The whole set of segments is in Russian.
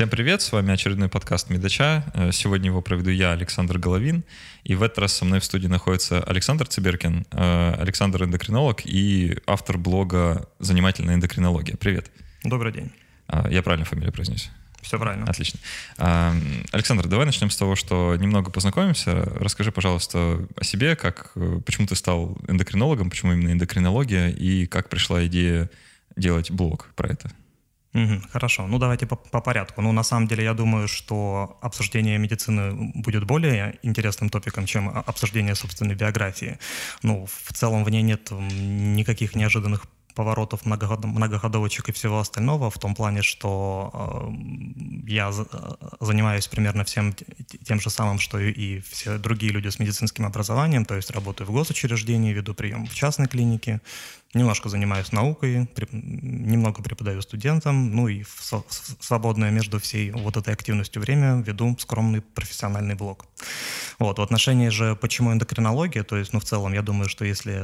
Всем привет, с вами очередной подкаст Медача. Э, сегодня его проведу я, Александр Головин. И в этот раз со мной в студии находится Александр Циберкин, э, Александр эндокринолог и автор блога «Занимательная эндокринология». Привет. Добрый день. А, я правильно фамилию произнес? Все правильно. Отлично. А, Александр, давай начнем с того, что немного познакомимся. Расскажи, пожалуйста, о себе, как, э, почему ты стал эндокринологом, почему именно эндокринология, и как пришла идея делать блог про это. Угу, хорошо, ну давайте по, по порядку. Ну, на самом деле, я думаю, что обсуждение медицины будет более интересным топиком, чем обсуждение собственной биографии. Ну, в целом в ней нет никаких неожиданных поворотов, многоход, многоходовочек и всего остального, в том плане, что э, я за, занимаюсь примерно всем тем же самым, что и, и все другие люди с медицинским образованием, то есть работаю в госучреждении, веду прием в частной клинике, немножко занимаюсь наукой, немного преподаю студентам, ну и в свободное между всей вот этой активностью время веду скромный профессиональный блог. Вот, в отношении же, почему эндокринология, то есть, ну, в целом, я думаю, что если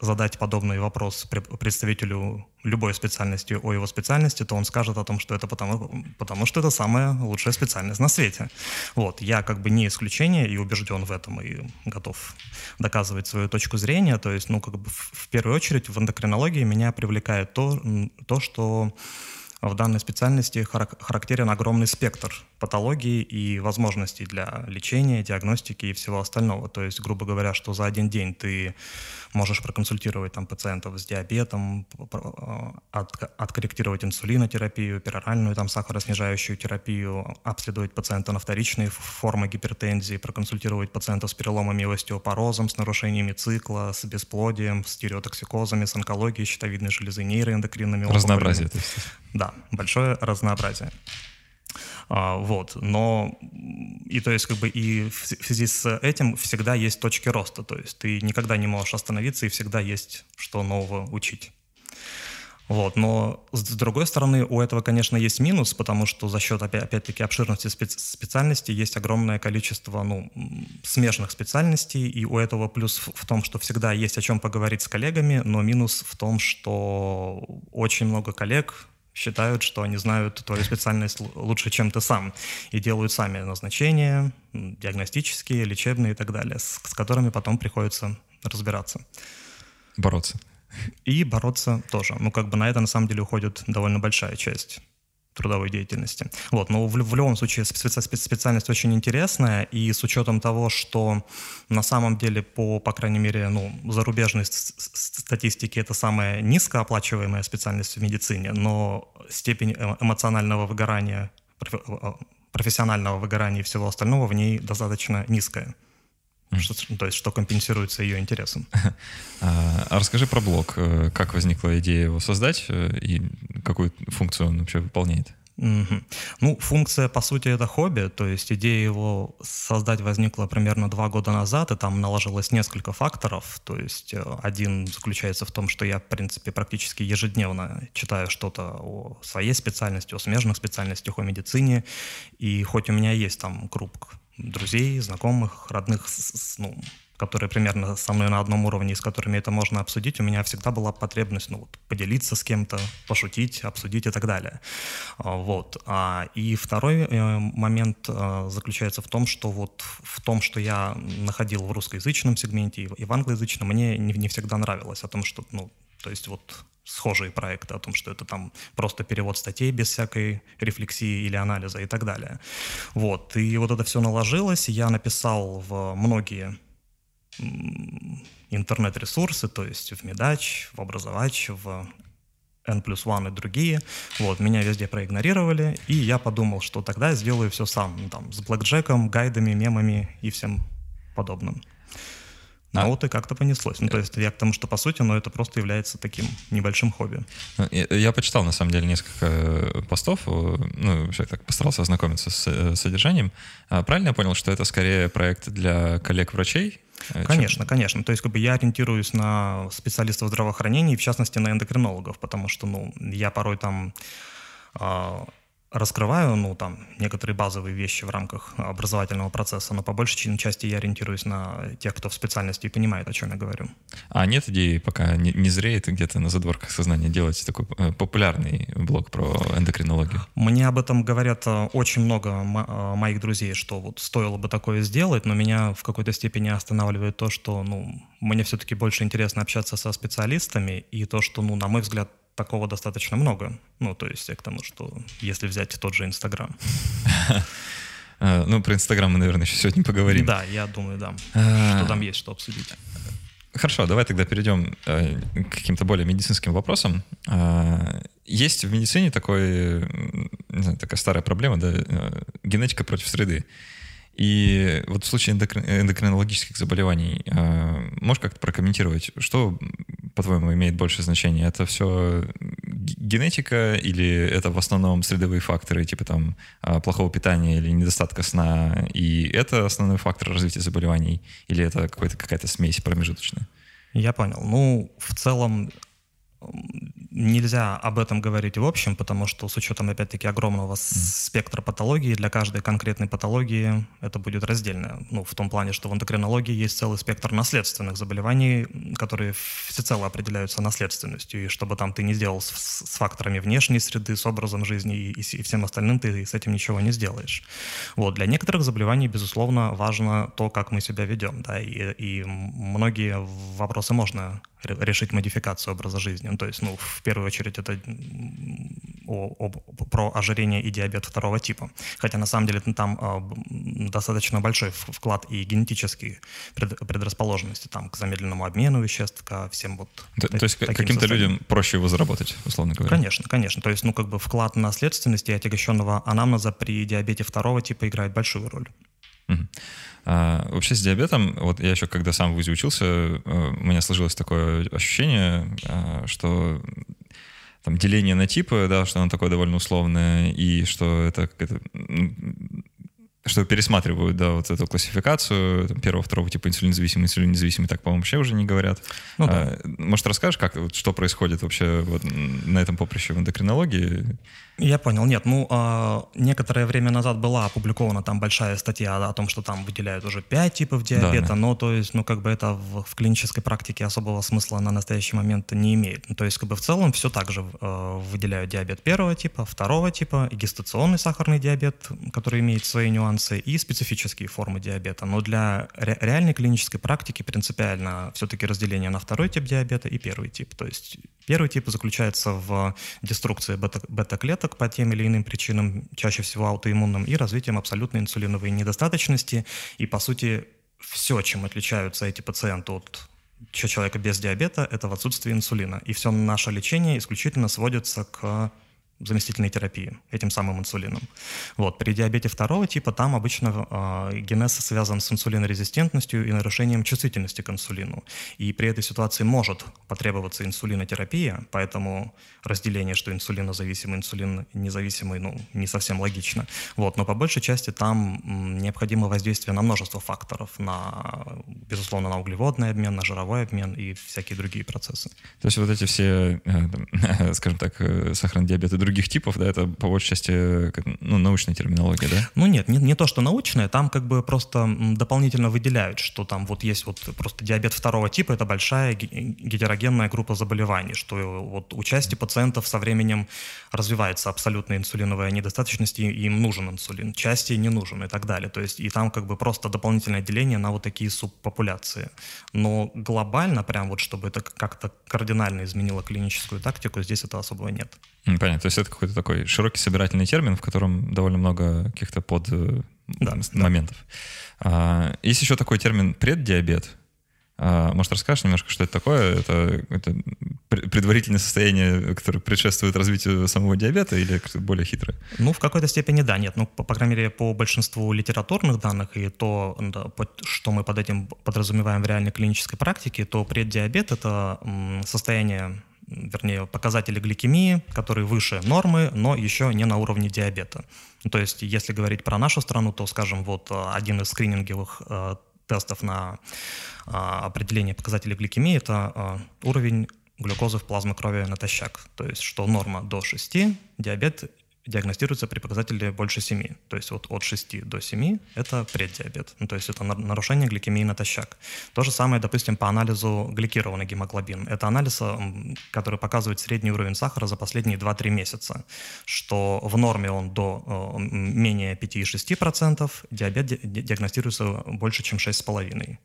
задать подобный вопрос представителю любой специальности о его специальности, то он скажет о том, что это потому, потому что это самая лучшая специальность на свете. Вот, я как бы не исключение и убежден в этом, и готов доказывать свою точку зрения, то есть, ну, как бы в, первую очередь в эндокринологии меня привлекает то, то что в данной специальности характерен огромный спектр патологий и возможностей для лечения, диагностики и всего остального. То есть, грубо говоря, что за один день ты можешь проконсультировать там, пациентов с диабетом, от, откорректировать инсулинотерапию, пероральную там, сахароснижающую терапию, обследовать пациента на вторичные формы гипертензии, проконсультировать пациентов с переломами и остеопорозом, с нарушениями цикла, с бесплодием, с стереотоксикозами, с онкологией щитовидной железы, нейроэндокринными Разнообразие. Да, большое разнообразие. А, вот, но и то есть как бы и в связи с этим всегда есть точки роста, то есть ты никогда не можешь остановиться и всегда есть что нового учить. Вот, но с другой стороны, у этого, конечно, есть минус, потому что за счет, опять-таки, обширности специальностей есть огромное количество ну, смежных специальностей, и у этого плюс в том, что всегда есть о чем поговорить с коллегами, но минус в том, что очень много коллег считают, что они знают твою специальность лучше, чем ты сам, и делают сами назначения, диагностические, лечебные и так далее, с, с которыми потом приходится разбираться. Бороться. И бороться тоже. Ну, как бы на это на самом деле уходит довольно большая часть трудовой деятельности. Вот, но в, в любом случае специ, специальность очень интересная, и с учетом того, что на самом деле по, по крайней мере, ну, зарубежной статистике это самая низкооплачиваемая специальность в медицине, но степень э, эмоционального выгорания, э, профессионального выгорания и всего остального в ней достаточно низкая. Что, то есть, что компенсируется ее интересом. А, а расскажи про блог. Э, как возникла идея его создать э, и какую функцию он вообще выполняет? Угу. Ну, функция, по сути, это хобби, то есть идея его создать возникла примерно два года назад, и там наложилось несколько факторов, то есть э, один заключается в том, что я, в принципе, практически ежедневно читаю что-то о своей специальности, о смежных специальностях, о медицине, и хоть у меня есть там круг друзей, знакомых, родных, ну, которые примерно со мной на одном уровне, с которыми это можно обсудить, у меня всегда была потребность ну, вот, поделиться с кем-то, пошутить, обсудить и так далее. А, вот. А, и второй э, момент э, заключается в том, что вот в том, что я находил в русскоязычном сегменте и в англоязычном, мне не, не всегда нравилось о том, что, ну, то есть вот схожие проекты о том, что это там просто перевод статей без всякой рефлексии или анализа и так далее. Вот. И вот это все наложилось. Я написал в многие интернет-ресурсы, то есть в Медач, в Образовач, в N плюс One и другие. Вот, меня везде проигнорировали, и я подумал, что тогда сделаю все сам, там, с блэкджеком, гайдами, мемами и всем подобным. А? Ну вот и как-то понеслось. Ну, то есть я к тому, что по сути, но это просто является таким небольшим хобби. Ну, я, я почитал, на самом деле, несколько э, постов, э, ну, вообще так постарался ознакомиться с э, содержанием. А правильно я понял, что это скорее проект для коллег-врачей? Конечно, чем... конечно. То есть как бы я ориентируюсь на специалистов здравоохранения, в частности на эндокринологов, потому что, ну, я порой там а, раскрываю, ну, там, некоторые базовые вещи в рамках образовательного процесса, но по большей части я ориентируюсь на тех, кто в специальности и понимает, о чем я говорю. А нет идеи, пока не, не зреет где-то на задворках сознания делать такой э, популярный блог про эндокринологию? Мне об этом говорят э, очень много э, моих друзей, что вот стоило бы такое сделать, но меня в какой-то степени останавливает то, что, ну, мне все-таки больше интересно общаться со специалистами, и то, что, ну, на мой взгляд, такого достаточно много. Ну, то есть к тому, что если взять тот же Инстаграм. А, ну, про Инстаграм мы, наверное, еще сегодня поговорим. Да, я думаю, да, а, что там есть что обсудить. Хорошо, давай тогда перейдем э, к каким-то более медицинским вопросам. Есть в медицине такой, не знаю, такая старая проблема, да, э, генетика против среды. И вот в случае эндокринологических заболеваний, можешь как-то прокомментировать, что по-твоему, имеет больше значения? Это все генетика или это в основном средовые факторы, типа там а, плохого питания или недостатка сна, и это основной фактор развития заболеваний? Или это какая-то смесь промежуточная? Я понял. Ну, в целом нельзя об этом говорить в общем, потому что с учетом, опять-таки, огромного спектра патологии, для каждой конкретной патологии это будет раздельно. Ну, в том плане, что в эндокринологии есть целый спектр наследственных заболеваний, которые всецело определяются наследственностью. И чтобы там ты не сделал с, с факторами внешней среды, с образом жизни и, и, и всем остальным, ты с этим ничего не сделаешь. Вот. Для некоторых заболеваний, безусловно, важно то, как мы себя ведем. Да? И, и многие вопросы можно решить модификацию образа жизни. Ну, то есть, ну, в первую очередь, это о, о, про ожирение и диабет второго типа. Хотя, на самом деле, там э, достаточно большой вклад и генетические пред, предрасположенности там, к замедленному обмену веществ, ко всем вот То, то есть каким-то людям проще его заработать, условно говоря? Конечно, конечно. То есть, ну, как бы вклад наследственности и отягощенного анамнеза при диабете второго типа играет большую роль. Угу. А, вообще с диабетом, вот я еще когда сам в ВУЗе учился, э, у меня сложилось такое ощущение, а, что там деление на типы, да, что оно такое довольно условное, и что это какая-то что пересматривают, да, вот эту классификацию там, первого, второго типа инсулинозависимый, инсулинозависимый, так, по-моему, вообще уже не говорят. Ну, да. а, может, расскажешь, как, вот, что происходит вообще вот, на этом поприще в эндокринологии? Я понял. Нет, ну, э, некоторое время назад была опубликована там большая статья о том, что там выделяют уже 5 типов диабета, да, да. но то есть, ну, как бы это в, в клинической практике особого смысла на настоящий момент не имеет. Ну, то есть, как бы в целом все так же э, выделяют диабет первого типа, второго типа, гестационный сахарный диабет, который имеет свои нюансы, и специфические формы диабета. Но для ре реальной клинической практики принципиально все-таки разделение на второй тип диабета и первый тип. То есть первый тип заключается в деструкции бета-клеток, клеток по тем или иным причинам, чаще всего аутоиммунным, и развитием абсолютной инсулиновой недостаточности. И, по сути, все, чем отличаются эти пациенты от человека без диабета, это в отсутствии инсулина. И все наше лечение исключительно сводится к заместительной терапии этим самым инсулином. Вот. При диабете второго типа там обычно э, генез связан с инсулинорезистентностью и нарушением чувствительности к инсулину. И при этой ситуации может потребоваться инсулинотерапия, поэтому разделение, что инсулинозависимый, инсулин независимый, ну, не совсем логично. Вот. Но по большей части там необходимо воздействие на множество факторов, на, безусловно, на углеводный обмен, на жировой обмен и всякие другие процессы. То есть вот эти все, э, скажем так, э, сахарный диабет и других типов, да, это по большей части ну, научная терминология, да? Ну нет, не, не то, что научная, там как бы просто дополнительно выделяют, что там вот есть вот просто диабет второго типа, это большая гетерогенная группа заболеваний, что вот у части пациентов со временем развивается абсолютная инсулиновая недостаточность, и им нужен инсулин, части не нужен и так далее. То есть и там как бы просто дополнительное деление на вот такие субпопуляции. Но глобально, прям вот чтобы это как-то кардинально изменило клиническую тактику, здесь этого особого нет. Понятно, то есть это какой-то такой широкий собирательный термин, в котором довольно много каких-то под э, да, моментов. Да. Есть еще такой термин преддиабет. А, может, расскажешь немножко, что это такое? Это, это предварительное состояние, которое предшествует развитию самого диабета или более хитрое? Ну, в какой-то степени да, нет. Ну, по, по крайней мере, по большинству литературных данных и то, да, что мы под этим подразумеваем в реальной клинической практике, то преддиабет — это состояние вернее, показатели гликемии, которые выше нормы, но еще не на уровне диабета. То есть, если говорить про нашу страну, то, скажем, вот э, один из скрининговых э, тестов на э, определение показателей гликемии – это э, уровень глюкозы в плазме крови натощак. То есть, что норма до 6, диабет диагностируется при показателе больше 7. То есть вот от 6 до 7 – это преддиабет. Ну, то есть это нарушение гликемии натощак. То же самое, допустим, по анализу гликированный гемоглобин. Это анализ, который показывает средний уровень сахара за последние 2-3 месяца, что в норме он до менее 5-6%, диабет диагностируется больше, чем 6,5%.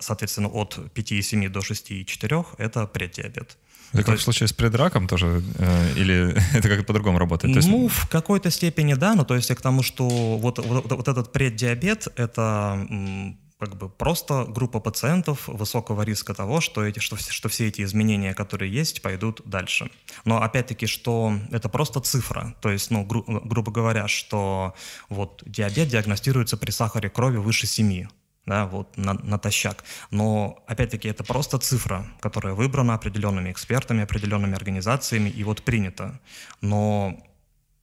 Соответственно, от 5,7 до 6,4 – это преддиабет. Это как в случае с предраком тоже? Э, или это как по-другому работает? есть... Ну, в какой-то степени да, но то есть к тому, что вот, вот, вот этот преддиабет — это как бы просто группа пациентов высокого риска того, что, эти, что, что все эти изменения, которые есть, пойдут дальше. Но опять-таки, что это просто цифра. То есть, ну, гру, грубо говоря, что вот диабет диагностируется при сахаре крови выше 7 да, вот на, натощак. Но, опять-таки, это просто цифра, которая выбрана определенными экспертами, определенными организациями и вот принята. Но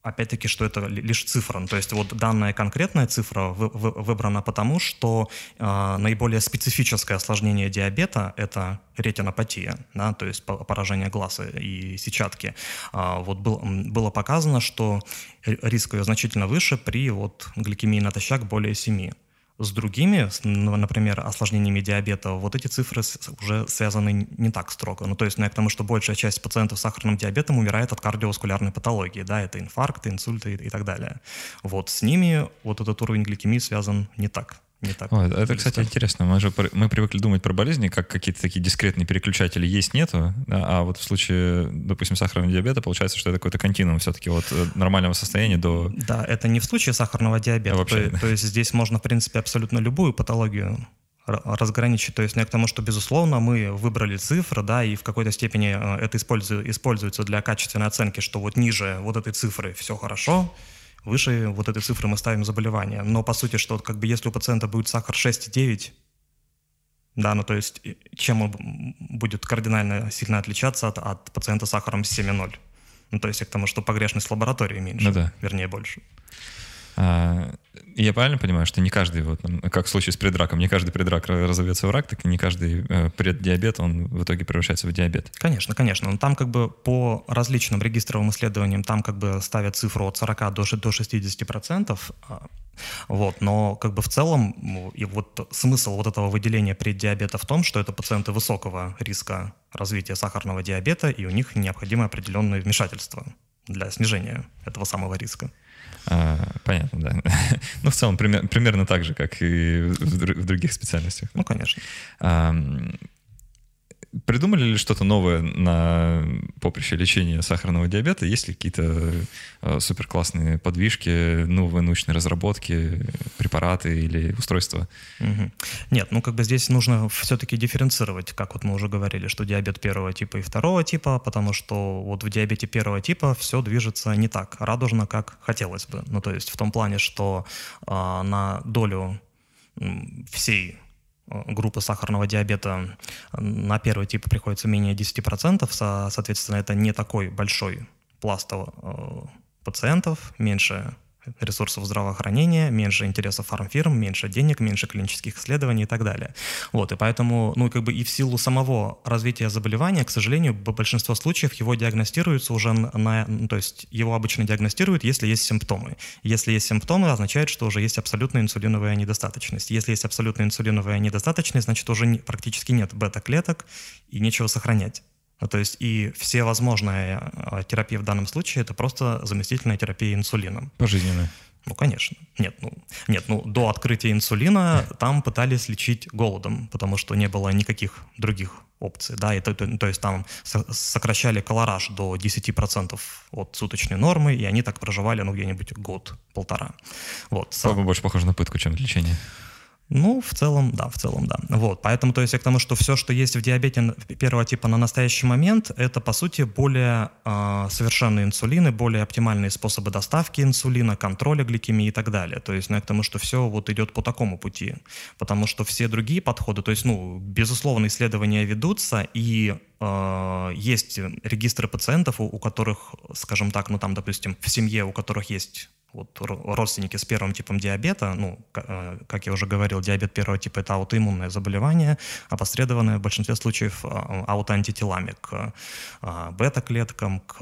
опять-таки, что это лишь цифра. То есть вот данная конкретная цифра вы, вы, выбрана потому, что э, наиболее специфическое осложнение диабета – это ретинопатия, да, то есть поражение глаза и сетчатки. Э, вот был, было показано, что риск ее значительно выше при вот, гликемии натощак более 7. С другими, ну, например, осложнениями диабета, вот эти цифры уже связаны не так строго. Ну, то есть, ну, я к тому, что большая часть пациентов с сахарным диабетом умирает от кардиоваскулярной патологии, да, это инфаркты, инсульты и, и так далее. Вот с ними вот этот уровень гликемии связан не так не так. О, это, кстати, интересно. Мы же мы привыкли думать про болезни, как какие-то такие дискретные переключатели есть, нету. Да, а вот в случае, допустим, сахарного диабета получается, что это какой-то континуум все-таки от э, нормального состояния до... Да, это не в случае сахарного диабета. Вообще, то, да. то есть здесь можно, в принципе, абсолютно любую патологию разграничить. То есть ну, я к тому, что, безусловно, мы выбрали цифры, да, и в какой-то степени э, это используется для качественной оценки, что вот ниже вот этой цифры все хорошо, выше вот этой цифры мы ставим заболевание. Но по сути, что как бы если у пациента будет сахар 6,9, да, ну то есть чем он будет кардинально сильно отличаться от, от пациента с сахаром 7,0? Ну то есть к тому, что погрешность лаборатории меньше, ну, да. вернее больше. А, я правильно понимаю, что не каждый, вот, как в случае с предраком, не каждый предрак разовьется в рак, так и не каждый э, преддиабет, он в итоге превращается в диабет? Конечно, конечно. Но там как бы по различным регистровым исследованиям там как бы ставят цифру от 40 до, до 60 процентов. А, вот, но как бы в целом и вот смысл вот этого выделения преддиабета в том, что это пациенты высокого риска развития сахарного диабета, и у них необходимо определенное вмешательство для снижения этого самого риска. А, понятно, да. ну, в целом, пример, примерно так же, как и в, в других специальностях. Ну, конечно. А, Придумали ли что-то новое на поприще лечения сахарного диабета? Есть ли какие-то э, супер классные подвижки, новые научные разработки, препараты или устройства? Угу. Нет, ну как бы здесь нужно все-таки дифференцировать, как вот мы уже говорили, что диабет первого типа и второго типа, потому что вот в диабете первого типа все движется не так радужно, как хотелось бы. Ну то есть в том плане, что э, на долю всей группы сахарного диабета на первый тип приходится менее 10%, соответственно, это не такой большой пласт э, пациентов, меньше ресурсов здравоохранения, меньше интересов фармфирм, меньше денег, меньше клинических исследований и так далее. Вот, и поэтому, ну, как бы и в силу самого развития заболевания, к сожалению, в большинство случаев его диагностируется уже на, ну, то есть его обычно диагностируют, если есть симптомы. Если есть симптомы, означает, что уже есть абсолютная инсулиновая недостаточность. Если есть абсолютная инсулиновая недостаточность, значит, уже практически нет бета-клеток и нечего сохранять. Ну, то есть и все возможные а, терапии в данном случае это просто заместительная терапия инсулином. Пожизненная. Ну, конечно. Нет, ну, нет, ну, до открытия инсулина там пытались лечить голодом, потому что не было никаких других опций, да, и то, то, то есть там сокращали колораж до 10% от суточной нормы, и они так проживали, ну, где-нибудь год-полтора. Вот. Больше похоже на пытку, чем лечение. Ну, в целом, да, в целом, да. Вот, поэтому, то есть, я к тому, что все, что есть в диабете первого типа на настоящий момент, это, по сути, более э, совершенные инсулины, более оптимальные способы доставки инсулина, контроля гликемии и так далее. То есть, ну, я к тому, что все вот идет по такому пути. Потому что все другие подходы, то есть, ну, безусловно, исследования ведутся, и есть регистры пациентов, у, которых, скажем так, ну там, допустим, в семье, у которых есть вот родственники с первым типом диабета, ну, э, как я уже говорил, диабет первого типа – это аутоиммунное заболевание, опосредованное в большинстве случаев а, аутоантителами к а, бета-клеткам, к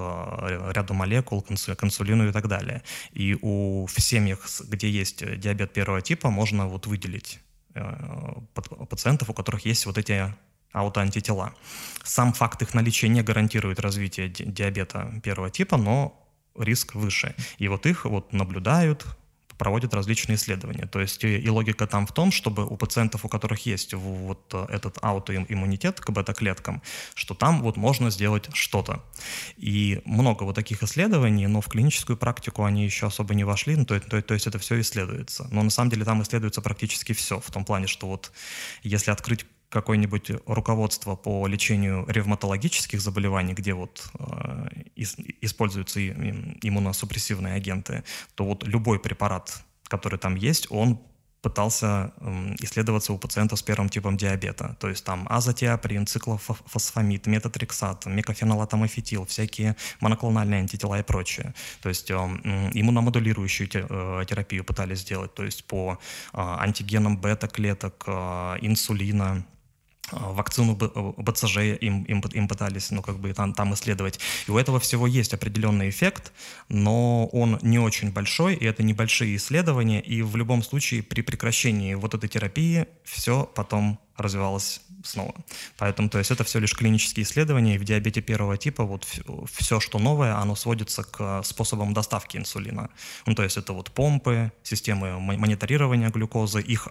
ряду молекул, к инсулину и так далее. И у, в семьях, где есть диабет первого типа, можно вот выделить э, пациентов, у которых есть вот эти аутоантитела. Сам факт их наличия не гарантирует развитие диабета первого типа, но риск выше. И вот их вот наблюдают, проводят различные исследования. То есть и, и логика там в том, чтобы у пациентов, у которых есть вот этот аутоиммунитет к бета-клеткам, что там вот можно сделать что-то. И много вот таких исследований, но в клиническую практику они еще особо не вошли, ну, то, то, то есть это все исследуется. Но на самом деле там исследуется практически все, в том плане, что вот если открыть какое-нибудь руководство по лечению ревматологических заболеваний, где вот э, используются иммуносупрессивные агенты, то вот любой препарат, который там есть, он пытался исследоваться у пациентов с первым типом диабета. То есть там азотиаприн, циклофосфамид, метатрексат, мекофенолатомофетил, всякие моноклональные антитела и прочее. То есть э, иммуномодулирующую э, терапию пытались сделать, то есть по э, антигенам бета-клеток, инсулина, вакцину БЦЖ им, им, им пытались ну, как бы там, там исследовать. И у этого всего есть определенный эффект, но он не очень большой, и это небольшие исследования, и в любом случае при прекращении вот этой терапии все потом развивалось снова. Поэтому, то есть это все лишь клинические исследования, и в диабете первого типа вот все, что новое, оно сводится к способам доставки инсулина. Ну, то есть это вот помпы, системы мониторирования глюкозы, их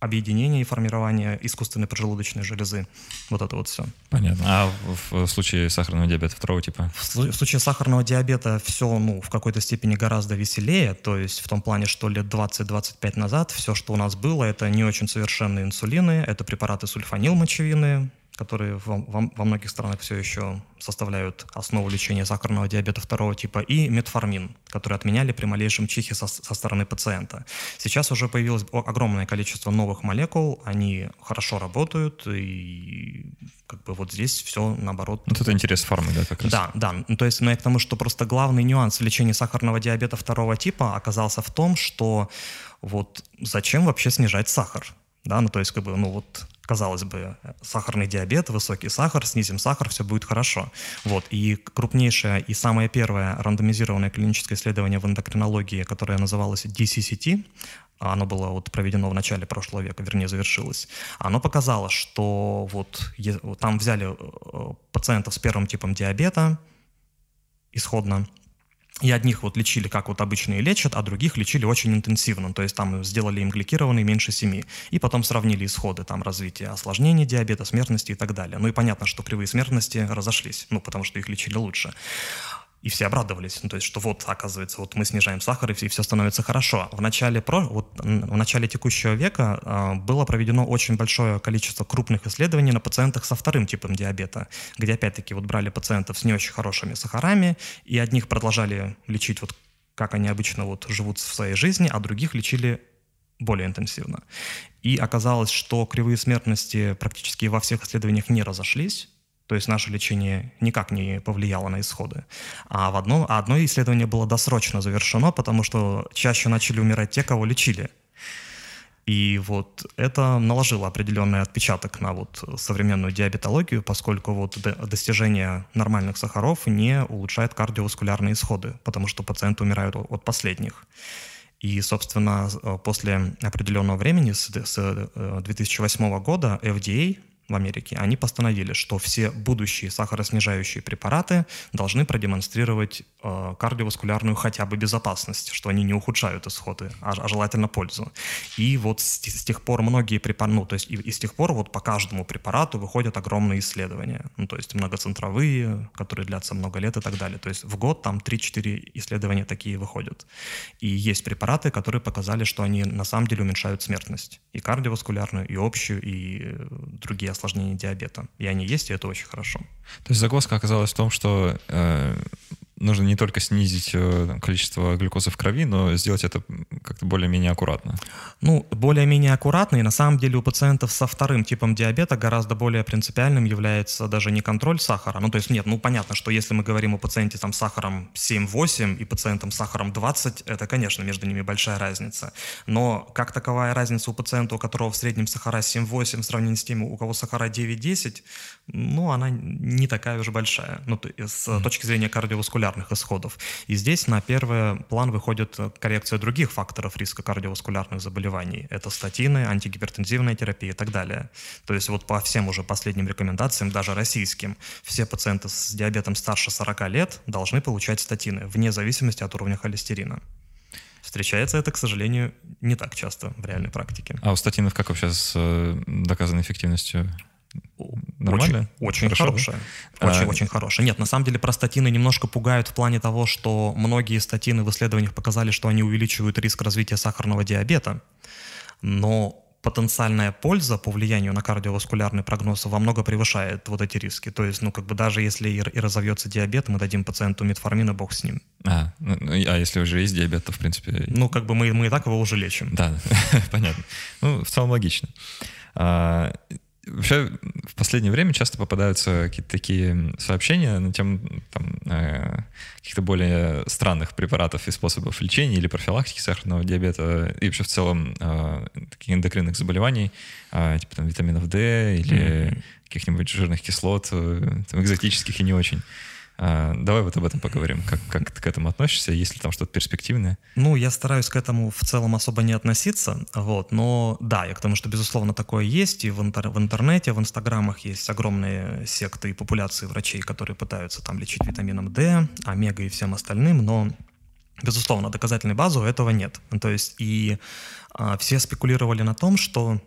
объединение и формирование искусственной поджелудочной железы. Вот это вот все. Понятно. А в, случае сахарного диабета второго типа? В, в случае сахарного диабета все ну, в какой-то степени гораздо веселее. То есть в том плане, что лет 20-25 назад все, что у нас было, это не очень совершенные инсулины, это препараты сульфанилмочевины, которые во, во, во многих странах все еще составляют основу лечения сахарного диабета второго типа, и метформин, который отменяли при малейшем чихе со, со стороны пациента. Сейчас уже появилось огромное количество новых молекул, они хорошо работают, и как бы вот здесь все наоборот. Вот это интерес фармы, да, как раз? Да, да. Ну, то есть, ну, я к тому, что просто главный нюанс лечения сахарного диабета второго типа оказался в том, что вот зачем вообще снижать сахар? Да, ну то есть как бы, ну вот казалось бы, сахарный диабет, высокий сахар, снизим сахар, все будет хорошо. Вот. И крупнейшее и самое первое рандомизированное клиническое исследование в эндокринологии, которое называлось DCCT, оно было вот проведено в начале прошлого века, вернее, завершилось, оно показало, что вот там взяли э, пациентов с первым типом диабета, исходно, и одних вот лечили, как вот обычные лечат, а других лечили очень интенсивно. То есть там сделали им гликированный меньше 7. И потом сравнили исходы там развития осложнений диабета, смертности и так далее. Ну и понятно, что кривые смертности разошлись, ну потому что их лечили лучше. И все обрадовались, ну, то есть, что вот, оказывается, вот мы снижаем сахар, и все становится хорошо. В начале, про, вот, в начале текущего века э, было проведено очень большое количество крупных исследований на пациентах со вторым типом диабета, где, опять-таки, вот брали пациентов с не очень хорошими сахарами, и одних продолжали лечить вот как они обычно вот живут в своей жизни, а других лечили более интенсивно. И оказалось, что кривые смертности практически во всех исследованиях не разошлись, то есть наше лечение никак не повлияло на исходы. А, в одно, а одно исследование было досрочно завершено, потому что чаще начали умирать те, кого лечили. И вот это наложило определенный отпечаток на вот современную диабетологию, поскольку вот достижение нормальных сахаров не улучшает кардиоваскулярные исходы, потому что пациенты умирают от последних. И, собственно, после определенного времени, с 2008 э, года, FDA в Америке, они постановили, что все будущие сахароснижающие препараты должны продемонстрировать э, кардиоваскулярную хотя бы безопасность, что они не ухудшают исходы, а, а желательно пользу. И вот с, с тех пор многие препараты, ну, то есть и, и с тех пор вот по каждому препарату выходят огромные исследования, ну, то есть многоцентровые, которые длятся много лет и так далее. То есть в год там 3-4 исследования такие выходят. И есть препараты, которые показали, что они на самом деле уменьшают смертность. И кардиоваскулярную, и общую, и э, другие осложнений диабета. И они есть, и это очень хорошо. То есть загвоздка оказалась в том, что э, нужно не только снизить э, количество глюкозы в крови, но сделать это как-то более-менее аккуратно. Ну, более-менее аккуратно, и на самом деле у пациентов со вторым типом диабета гораздо более принципиальным является даже не контроль сахара. Ну, то есть нет, ну понятно, что если мы говорим о пациенте там с сахаром 7-8 и пациентом с сахаром 20, это, конечно, между ними большая разница. Но как таковая разница у пациента, у которого в среднем сахара 7-8 в сравнении с тем, у кого сахара 9-10, ну, она не такая уж большая, ну, с mm. точки зрения кардиоваскулярных исходов. И здесь на первый план выходит коррекция других факторов риска кардиоваскулярных заболеваний. Это статины, антигипертензивная терапия и так далее. То есть вот по всем уже последним рекомендациям, даже российским, все пациенты с диабетом старше 40 лет должны получать статины, вне зависимости от уровня холестерина. Встречается это, к сожалению, не так часто в реальной практике. А у статинов как вообще с э, доказанной эффективностью? Нормально? Очень, очень Хорошо, хорошая. Очень, а... очень хорошая. Нет, на самом деле простатины немножко пугают в плане того, что многие статины в исследованиях показали, что они увеличивают риск развития сахарного диабета, но потенциальная польза по влиянию на кардиоваскулярный прогноз во много превышает вот эти риски. То есть, ну, как бы даже если и, и разовьется диабет, мы дадим пациенту метформина, бог с ним. А, ну, ну а если уже есть диабет, то, в принципе... Ну, как бы мы, мы и так его уже лечим. Да, понятно. Ну, в целом логично. Вообще, в последнее время часто попадаются какие-то такие сообщения на тему там, э, каких-то более странных препаратов и способов лечения или профилактики сахарного диабета и вообще в целом э, таких эндокринных заболеваний, э, типа там витаминов D или mm-hmm. каких-нибудь жирных кислот, э, там, экзотических и не очень. А, давай вот об этом поговорим. Как, как ты к этому относишься? Есть ли там что-то перспективное? Ну, я стараюсь к этому в целом особо не относиться. Вот, но да, я к тому, что, безусловно, такое есть. И в, интер- в интернете, в инстаграмах есть огромные секты и популяции врачей, которые пытаются там лечить витамином D, омега и всем остальным, но безусловно, доказательной базы у этого нет. То есть и а, все спекулировали на том, что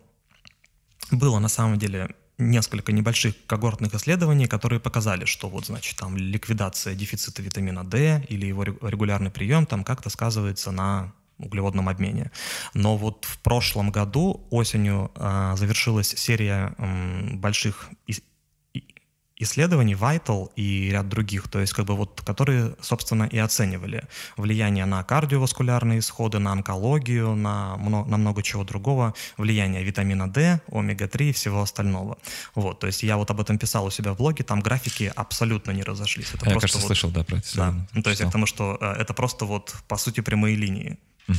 было на самом деле несколько небольших когортных исследований, которые показали, что вот, значит, там ликвидация дефицита витамина D или его регулярный прием там как-то сказывается на углеводном обмене. Но вот в прошлом году осенью э, завершилась серия э, больших исследований, Vital и ряд других, то есть как бы вот, которые, собственно, и оценивали влияние на кардиоваскулярные исходы, на онкологию, на, много, на много чего другого, влияние витамина D, омега-3 и всего остального. Вот, то есть я вот об этом писал у себя в блоге, там графики абсолютно не разошлись. Это я, кажется, вот, слышал, да, про это. Да, ну, то есть я к тому, что э, это просто вот, по сути, прямые линии. Угу.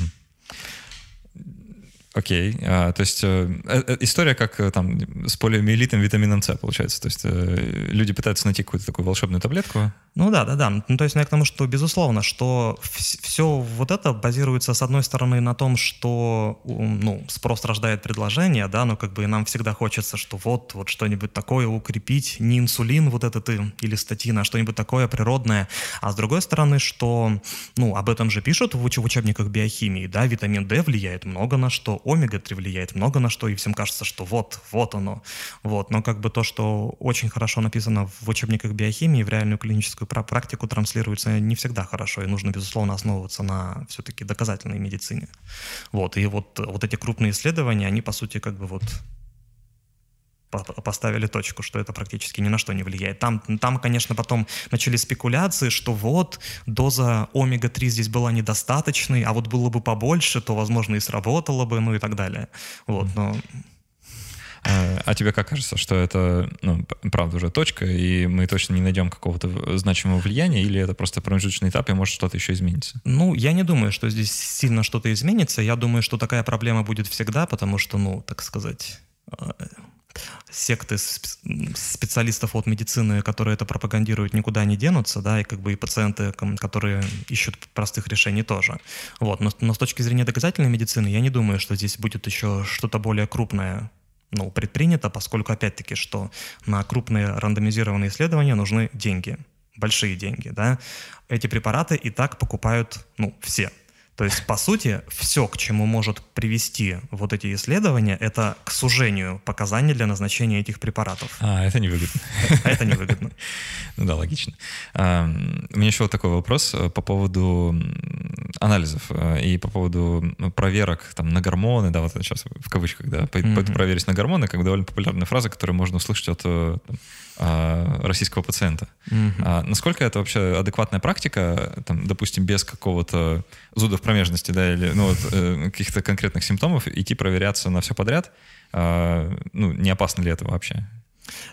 Окей, а, то есть э, э, э, история как э, там с полиомиелитом, витамином С получается. То есть э, люди пытаются найти какую-то такую волшебную таблетку. Ну да, да, да. Ну, то есть ну, я к тому, что безусловно, что все вот это базируется с одной стороны на том, что ну спрос рождает предложение, да, но как бы нам всегда хочется, что вот вот что-нибудь такое укрепить, не инсулин вот этот или статина, а что-нибудь такое природное. А с другой стороны, что ну об этом же пишут в учебниках биохимии, да, витамин D влияет много на что, омега-3 влияет много на что, и всем кажется, что вот, вот оно. Вот. Но как бы то, что очень хорошо написано в учебниках биохимии, в реальную клиническую практику транслируется не всегда хорошо, и нужно, безусловно, основываться на все-таки доказательной медицине. Вот. И вот, вот эти крупные исследования, они, по сути, как бы вот поставили точку, что это практически ни на что не влияет. Там, там, конечно, потом начали спекуляции, что вот доза омега-3 здесь была недостаточной, а вот было бы побольше, то, возможно, и сработало бы, ну и так далее. Вот, но... А, а тебе как кажется, что это, ну, правда, уже точка, и мы точно не найдем какого-то значимого влияния, или это просто промежуточный этап, и может что-то еще изменится? Ну, я не думаю, что здесь сильно что-то изменится. Я думаю, что такая проблема будет всегда, потому что, ну, так сказать, э, секты специалистов от медицины, которые это пропагандируют, никуда не денутся, да, и как бы и пациенты, которые ищут простых решений тоже. Вот. Но, но с точки зрения доказательной медицины, я не думаю, что здесь будет еще что-то более крупное ну, предпринято, поскольку, опять-таки, что на крупные рандомизированные исследования нужны деньги, большие деньги, да. Эти препараты и так покупают, ну, все. То есть, по сути, все, к чему может привести вот эти исследования, это к сужению показаний для назначения этих препаратов. А, это невыгодно. Это невыгодно. Ну да, логично. У меня еще вот такой вопрос э, по поводу анализов э, и по поводу проверок там, на гормоны, да, вот сейчас в кавычках, да, пойду проверить на гормоны, как довольно популярная фраза, которую можно услышать от э, российского пациента. Mm-hmm. А, насколько это вообще адекватная практика, там, допустим, без какого-то зуда в промежности, да, или ну, вот, э, каких-то конкретных симптомов, идти проверяться на все подряд, а, ну, не опасно ли это вообще?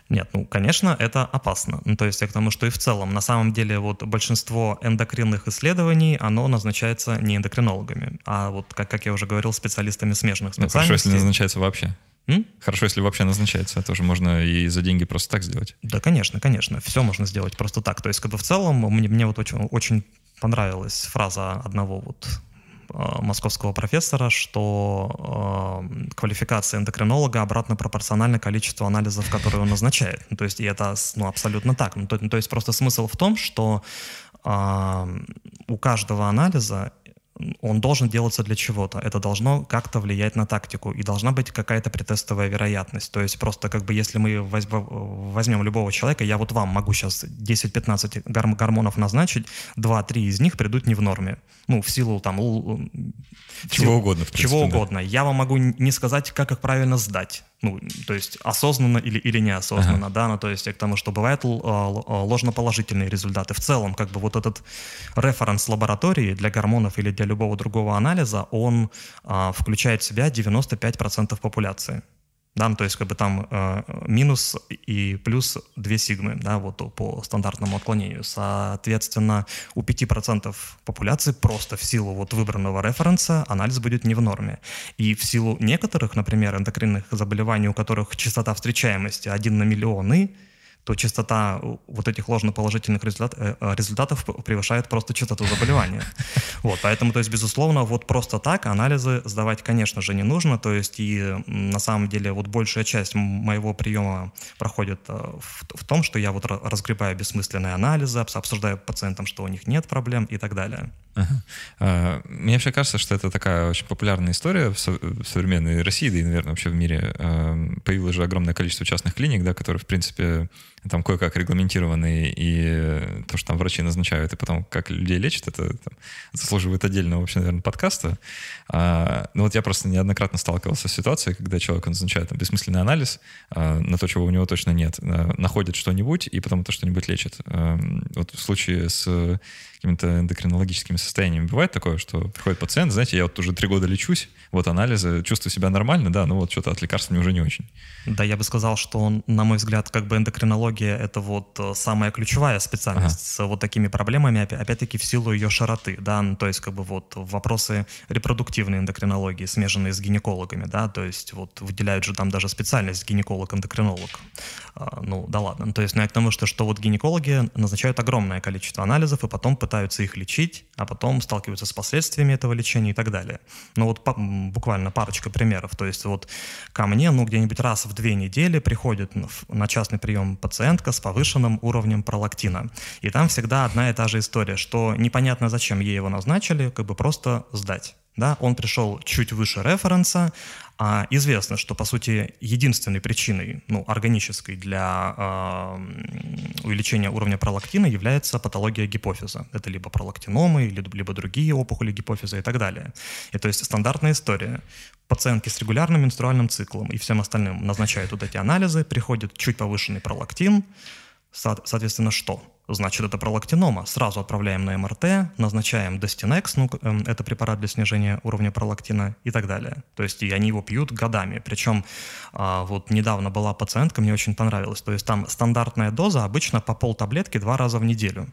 Нет, ну, конечно, это опасно. Ну, то есть я к тому, что и в целом, на самом деле, вот большинство эндокринных исследований, оно назначается не эндокринологами, а вот, как, как я уже говорил, специалистами смежных специальностей. Ну, хорошо, если назначается вообще. М? Хорошо, если вообще назначается, тоже можно и за деньги просто так сделать. Да, конечно, конечно, все можно сделать просто так. То есть, как бы в целом, мне, мне вот очень, очень понравилась фраза одного вот а, московского профессора, что э, квалификация эндокринолога обратно пропорциональна количеству анализов, которые он назначает. Ну, то есть и это ну, абсолютно так. Ну, то, то есть просто смысл в том, что э, у каждого анализа он должен делаться для чего-то. Это должно как-то влиять на тактику. И должна быть какая-то претестовая вероятность. То есть просто как бы если мы возьмем любого человека, я вот вам могу сейчас 10-15 гормонов назначить, 2-3 из них придут не в норме. Ну, в силу там... Чего силу, угодно, в принципе, Чего да. угодно. Я вам могу не сказать, как их правильно сдать ну, то есть осознанно или, или неосознанно, ага. да, ну, то есть к тому, что бывают ложноположительные результаты. В целом, как бы вот этот референс лаборатории для гормонов или для любого другого анализа, он а, включает в себя 95% популяции да, то есть как бы там э, минус и плюс 2 сигмы, да, вот по стандартному отклонению. Соответственно, у 5% популяции просто в силу вот выбранного референса анализ будет не в норме. И в силу некоторых, например, эндокринных заболеваний, у которых частота встречаемости 1 на миллионы, то частота вот этих ложноположительных результат, э, э, результатов превышает просто частоту заболевания. Вот, поэтому, то есть, безусловно, вот просто так анализы сдавать, конечно же, не нужно. То есть, и на самом деле вот большая часть моего приема проходит э, в, в том, что я вот разгребаю бессмысленные анализы, обсуждаю пациентам, что у них нет проблем и так далее. Ага. А, мне вообще кажется, что это такая очень популярная история в современной России, да и, наверное, вообще в мире. Появилось же огромное количество частных клиник, да, которые, в принципе, там кое-как регламентированы, и то, что там врачи назначают, и потом как людей лечат, это там, заслуживает отдельного вообще, наверное, подкаста. А, ну вот я просто неоднократно сталкивался с ситуацией, когда человек назначает там, бессмысленный анализ а, на то, чего у него точно нет, а, находит что-нибудь, и потом это что-нибудь лечит. А, вот в случае с какими-то эндокринологическими состояниями бывает такое, что приходит пациент, знаете, я вот уже три года лечусь, вот анализы, чувствую себя нормально, да, но вот что-то от лекарств мне уже не очень. Да, я бы сказал, что, на мой взгляд, как бы эндокринология — это вот э, самая ключевая специальность ага. с вот такими проблемами, опять-таки в силу ее широты, да, ну, то есть как бы вот вопросы репродуктивной эндокринологии, смеженные с гинекологами, да, то есть вот выделяют же там даже специальность гинеколог-эндокринолог. А, ну, да ладно. Ну, то есть, ну, я к тому, что, что вот гинекологи назначают огромное количество анализов и потом пытаются их лечить, а потом сталкиваются с последствиями этого лечения и так далее. Ну, вот по, буквально парочка примеров. То есть, вот ко мне, ну, где-нибудь раз в две недели приходит на частный прием пациентка с повышенным уровнем пролактина. И там всегда одна и та же история, что непонятно, зачем ей его назначили, как бы просто сдать. Да, он пришел чуть выше референса, а известно, что, по сути, единственной причиной, ну, органической для э, увеличения уровня пролактина является патология гипофиза. Это либо пролактиномы, либо, другие опухоли гипофиза и так далее. И то есть стандартная история. Пациентки с регулярным менструальным циклом и всем остальным назначают вот эти анализы, приходит чуть повышенный пролактин, соответственно, что? Значит, это пролактинома. Сразу отправляем на МРТ, назначаем Destinex, ну, эм, это препарат для снижения уровня пролактина и так далее. То есть и они его пьют годами. Причем а, вот недавно была пациентка, мне очень понравилось. То есть там стандартная доза обычно по пол таблетки два раза в неделю.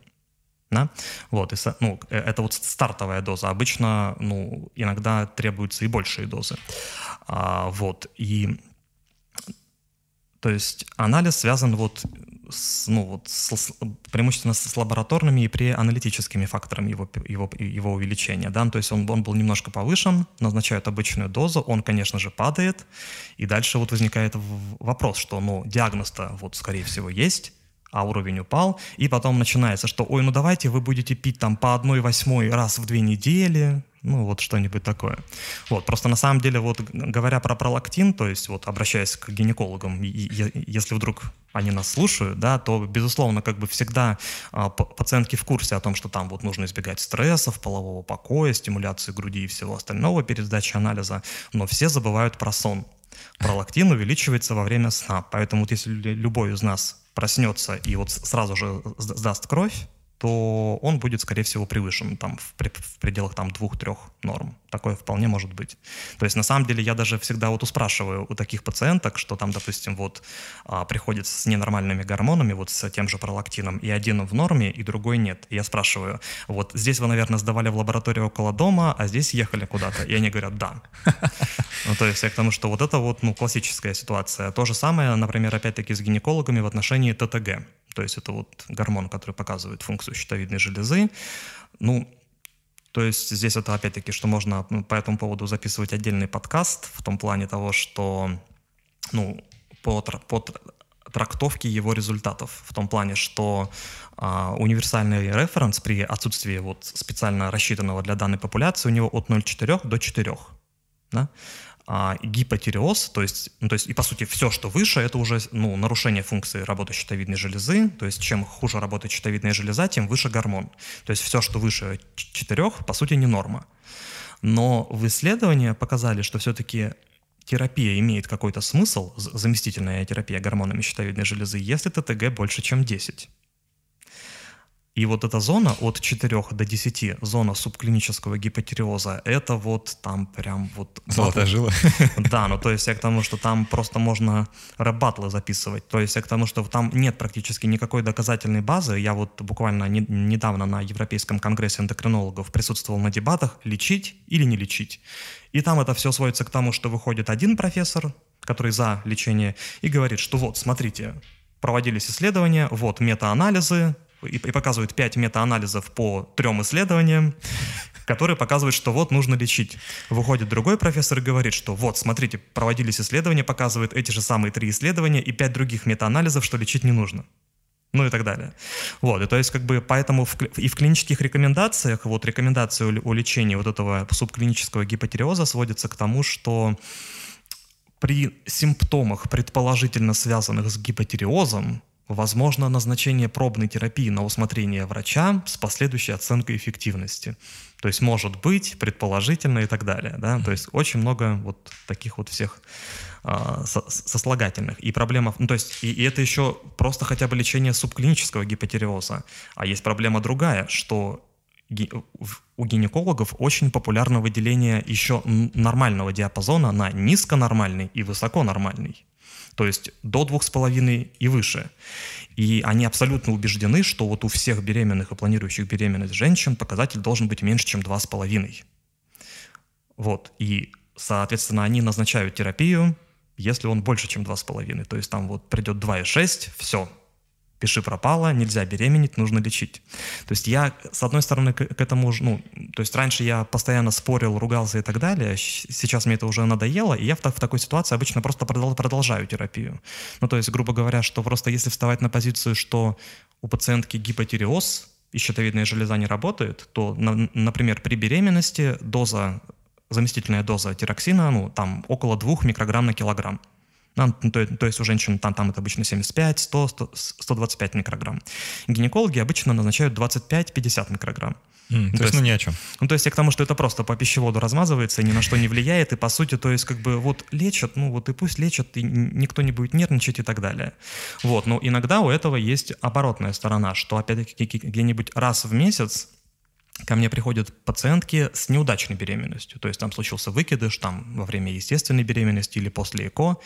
Да? Вот, и, ну, э, это вот стартовая доза. Обычно, ну, иногда требуются и большие дозы. А, вот, и то есть анализ связан вот с, ну, вот, с, преимущественно с лабораторными и преаналитическими факторами его, его, его увеличения. Да? Ну, то есть он, он был немножко повышен, назначают обычную дозу, он, конечно же, падает, и дальше вот возникает вопрос, что ну, диагноз-то вот, скорее всего, есть, а уровень упал, и потом начинается, что, ой, ну давайте вы будете пить там по одной восьмой раз в две недели, Ну, вот что-нибудь такое. Вот, просто на самом деле, вот говоря про пролактин, то есть вот обращаясь к гинекологам, и, и, если вдруг они нас слушают, да, то, безусловно, как бы всегда а, пациентки в курсе о том, что там вот нужно избегать стрессов, полового покоя, стимуляции груди и всего остального перед сдачей анализа, но все забывают про сон. Пролактин увеличивается во время сна, поэтому вот если любой из нас проснется и вот сразу же сдаст кровь, то он будет, скорее всего, превышен там, в, пределах там, двух-трех норм. Такое вполне может быть. То есть, на самом деле, я даже всегда вот спрашиваю у таких пациенток, что там, допустим, вот а, приходит с ненормальными гормонами, вот с тем же пролактином, и один в норме, и другой нет. И я спрашиваю, вот здесь вы, наверное, сдавали в лабораторию около дома, а здесь ехали куда-то. И они говорят, да. Ну, то есть, я к тому, что вот это вот, ну, классическая ситуация. То же самое, например, опять-таки с гинекологами в отношении ТТГ. То есть это вот гормон, который показывает функцию щитовидной железы. Ну, то есть здесь это опять-таки, что можно ну, по этому поводу записывать отдельный подкаст в том плане того, что ну, по, по трактовке его результатов, в том плане, что а, универсальный референс при отсутствии вот специально рассчитанного для данной популяции у него от 0,4 до 4. Да? А, гипотиреоз, то есть, ну, то есть и по сути все, что выше, это уже ну, нарушение функции работы щитовидной железы, то есть чем хуже работает щитовидная железа, тем выше гормон. То есть все, что выше 4, по сути не норма. Но в исследования показали, что все-таки терапия имеет какой-то смысл, заместительная терапия гормонами щитовидной железы, если ТТГ больше, чем 10. И вот эта зона от 4 до 10, зона субклинического гипотиреоза, это вот там прям вот... Золотая жила. Да, ну то есть я к тому, что там просто можно рэп записывать. То есть я к тому, что там нет практически никакой доказательной базы. Я вот буквально не, недавно на Европейском конгрессе эндокринологов присутствовал на дебатах, лечить или не лечить. И там это все сводится к тому, что выходит один профессор, который за лечение, и говорит, что вот, смотрите, проводились исследования, вот метаанализы, и, показывают 5 метаанализов по трем исследованиям, которые показывают, что вот нужно лечить. Выходит другой профессор и говорит, что вот, смотрите, проводились исследования, показывают эти же самые три исследования и пять других метаанализов, что лечить не нужно. Ну и так далее. Вот, и то есть как бы поэтому в, и в клинических рекомендациях, вот рекомендации о, о лечении вот этого субклинического гипотериоза сводятся к тому, что при симптомах, предположительно связанных с гипотериозом, Возможно назначение пробной терапии на усмотрение врача с последующей оценкой эффективности. То есть может быть, предположительно и так далее. Да? То есть очень много вот таких вот всех а, сослагательных. И проблема, ну то есть, и, и это еще просто хотя бы лечение субклинического гипотериоза. А есть проблема другая, что у гинекологов очень популярно выделение еще нормального диапазона на низконормальный и высоконормальный то есть до двух с половиной и выше. И они абсолютно убеждены, что вот у всех беременных и планирующих беременность женщин показатель должен быть меньше, чем два с половиной. Вот. И, соответственно, они назначают терапию, если он больше, чем два с половиной. То есть там вот придет 2,6, все, пиши пропало, нельзя беременеть, нужно лечить. То есть я, с одной стороны, к, к этому, ну, то есть раньше я постоянно спорил, ругался и так далее, сейчас мне это уже надоело, и я в, в такой ситуации обычно просто продолжаю терапию. Ну, то есть, грубо говоря, что просто если вставать на позицию, что у пациентки гипотиреоз, и щитовидная железа не работает, то, на, например, при беременности доза, заместительная доза тироксина, ну, там около 2 микрограмм на килограмм. Ну, то, то есть у женщин там, там это обычно 75, 100, 100 125 микрограмм. Гинекологи обычно назначают 25-50 микрограмм. Mm, то, то есть, ну ни о чем. Ну, то есть я к тому, что это просто по пищеводу размазывается, ни на что не влияет, и по сути, то есть как бы вот лечат, ну вот и пусть лечат, и никто не будет нервничать и так далее. Вот, но иногда у этого есть оборотная сторона, что опять-таки где-нибудь раз в месяц ко мне приходят пациентки с неудачной беременностью. То есть там случился выкидыш там, во время естественной беременности или после ЭКО.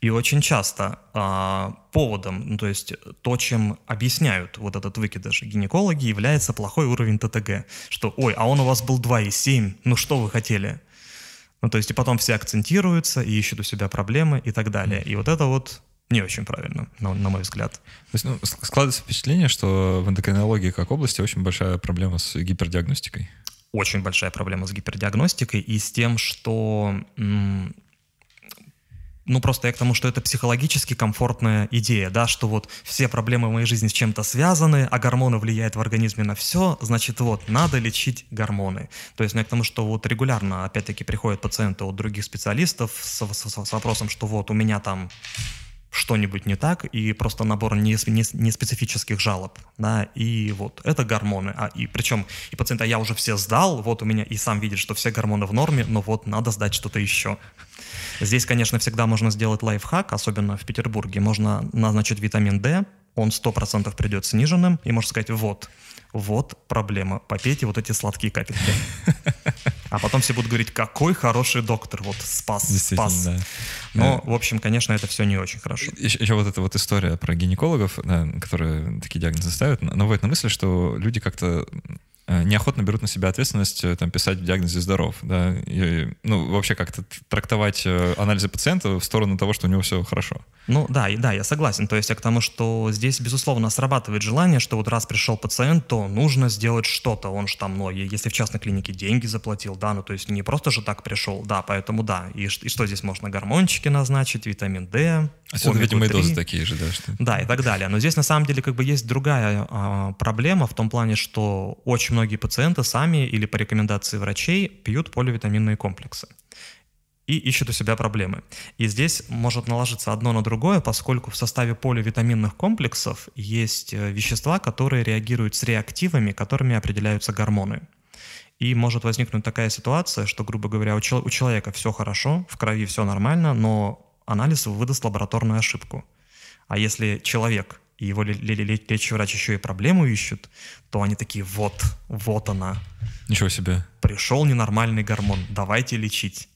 И очень часто э, поводом, ну, то есть то, чем объясняют вот этот выкидыш гинекологи, является плохой уровень ТТГ. Что, ой, а он у вас был 2,7, ну что вы хотели? Ну, то есть и потом все акцентируются и ищут у себя проблемы и так далее. И вот это вот не очень правильно, на, на мой взгляд. То есть, ну, складывается впечатление, что в эндокринологии как области очень большая проблема с гипердиагностикой. Очень большая проблема с гипердиагностикой и с тем, что ну, просто я к тому, что это психологически комфортная идея, да, что вот все проблемы в моей жизни с чем-то связаны, а гормоны влияют в организме на все, значит, вот, надо лечить гормоны. То есть, ну, я к тому, что вот регулярно, опять-таки, приходят пациенты от других специалистов с, с, с вопросом, что вот у меня там что-нибудь не так, и просто набор не, не, не специфических жалоб, да, и вот, это гормоны, а, и причем, и пациент, а я уже все сдал, вот у меня, и сам видит, что все гормоны в норме, но вот надо сдать что-то еще. Здесь, конечно, всегда можно сделать лайфхак, особенно в Петербурге, можно назначить витамин D, он 100% придет сниженным, и можно сказать, вот, вот проблема, попейте вот эти сладкие капельки. А потом все будут говорить, какой хороший доктор, вот спас, спас. Да. Но, э, в общем, конечно, это все не очень хорошо. Еще, еще вот эта вот история про гинекологов, да, которые такие диагнозы ставят, наводит на мысль, что люди как-то неохотно берут на себя ответственность э, там, писать в диагнозе здоров. Да? И, ну, вообще как-то трактовать э, анализы пациента в сторону того, что у него все хорошо. Ну да, и да, я согласен. То есть я к тому, что здесь, безусловно, срабатывает желание, что вот раз пришел пациент, то нужно сделать что-то. Он же там, ну, если в частной клинике деньги заплатил, да, ну то есть не просто же так пришел, да, поэтому да. И, и что здесь можно? Гормончики назначить, витамин D, Отсюда, видимо, и дозы такие же, да? Что... Да, и так далее. Но здесь на самом деле как бы есть другая а, проблема в том плане, что очень многие пациенты сами или по рекомендации врачей пьют поливитаминные комплексы и ищут у себя проблемы. И здесь может наложиться одно на другое, поскольку в составе поливитаминных комплексов есть э, вещества, которые реагируют с реактивами, которыми определяются гормоны. И может возникнуть такая ситуация, что, грубо говоря, у, чел- у человека все хорошо, в крови все нормально, но анализ выдаст лабораторную ошибку. А если человек и его лечащий врач еще и проблему ищут, то они такие, вот, вот она. Ничего себе. Пришел ненормальный гормон, давайте лечить.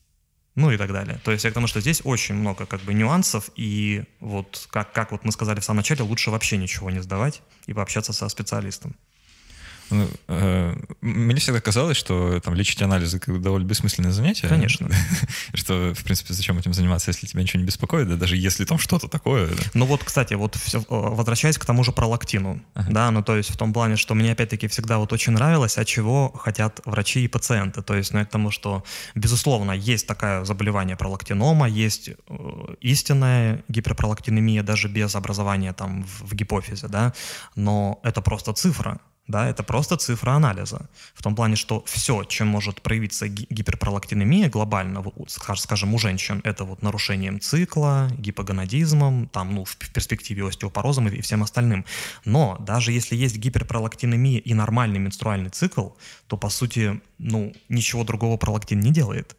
Ну и так далее. То есть я к тому, что здесь очень много как бы нюансов, и вот как, как вот мы сказали в самом начале, лучше вообще ничего не сдавать и пообщаться со специалистом. Ну, э, мне всегда казалось, что там лечить анализы довольно бессмысленное занятие. Конечно. что, в принципе, зачем этим заниматься, если тебя ничего не беспокоит, да, даже если там что-то такое. Да. Ну вот, кстати, вот все, возвращаясь к тому же про лактину, ага. да, ну то есть в том плане, что мне опять-таки всегда вот очень нравилось, а чего хотят врачи и пациенты. То есть, ну, это тому, что, безусловно, есть такое заболевание пролактинома, есть э, истинная гиперпролактинемия даже без образования там в, в гипофизе, да, но это просто цифра да, это просто цифра анализа. В том плане, что все, чем может проявиться гиперпролактинемия глобально, скажем, у женщин, это вот нарушением цикла, гипогонадизмом, там, ну, в перспективе остеопорозом и всем остальным. Но даже если есть гиперпролактинемия и нормальный менструальный цикл, то, по сути, ну, ничего другого пролактин не делает.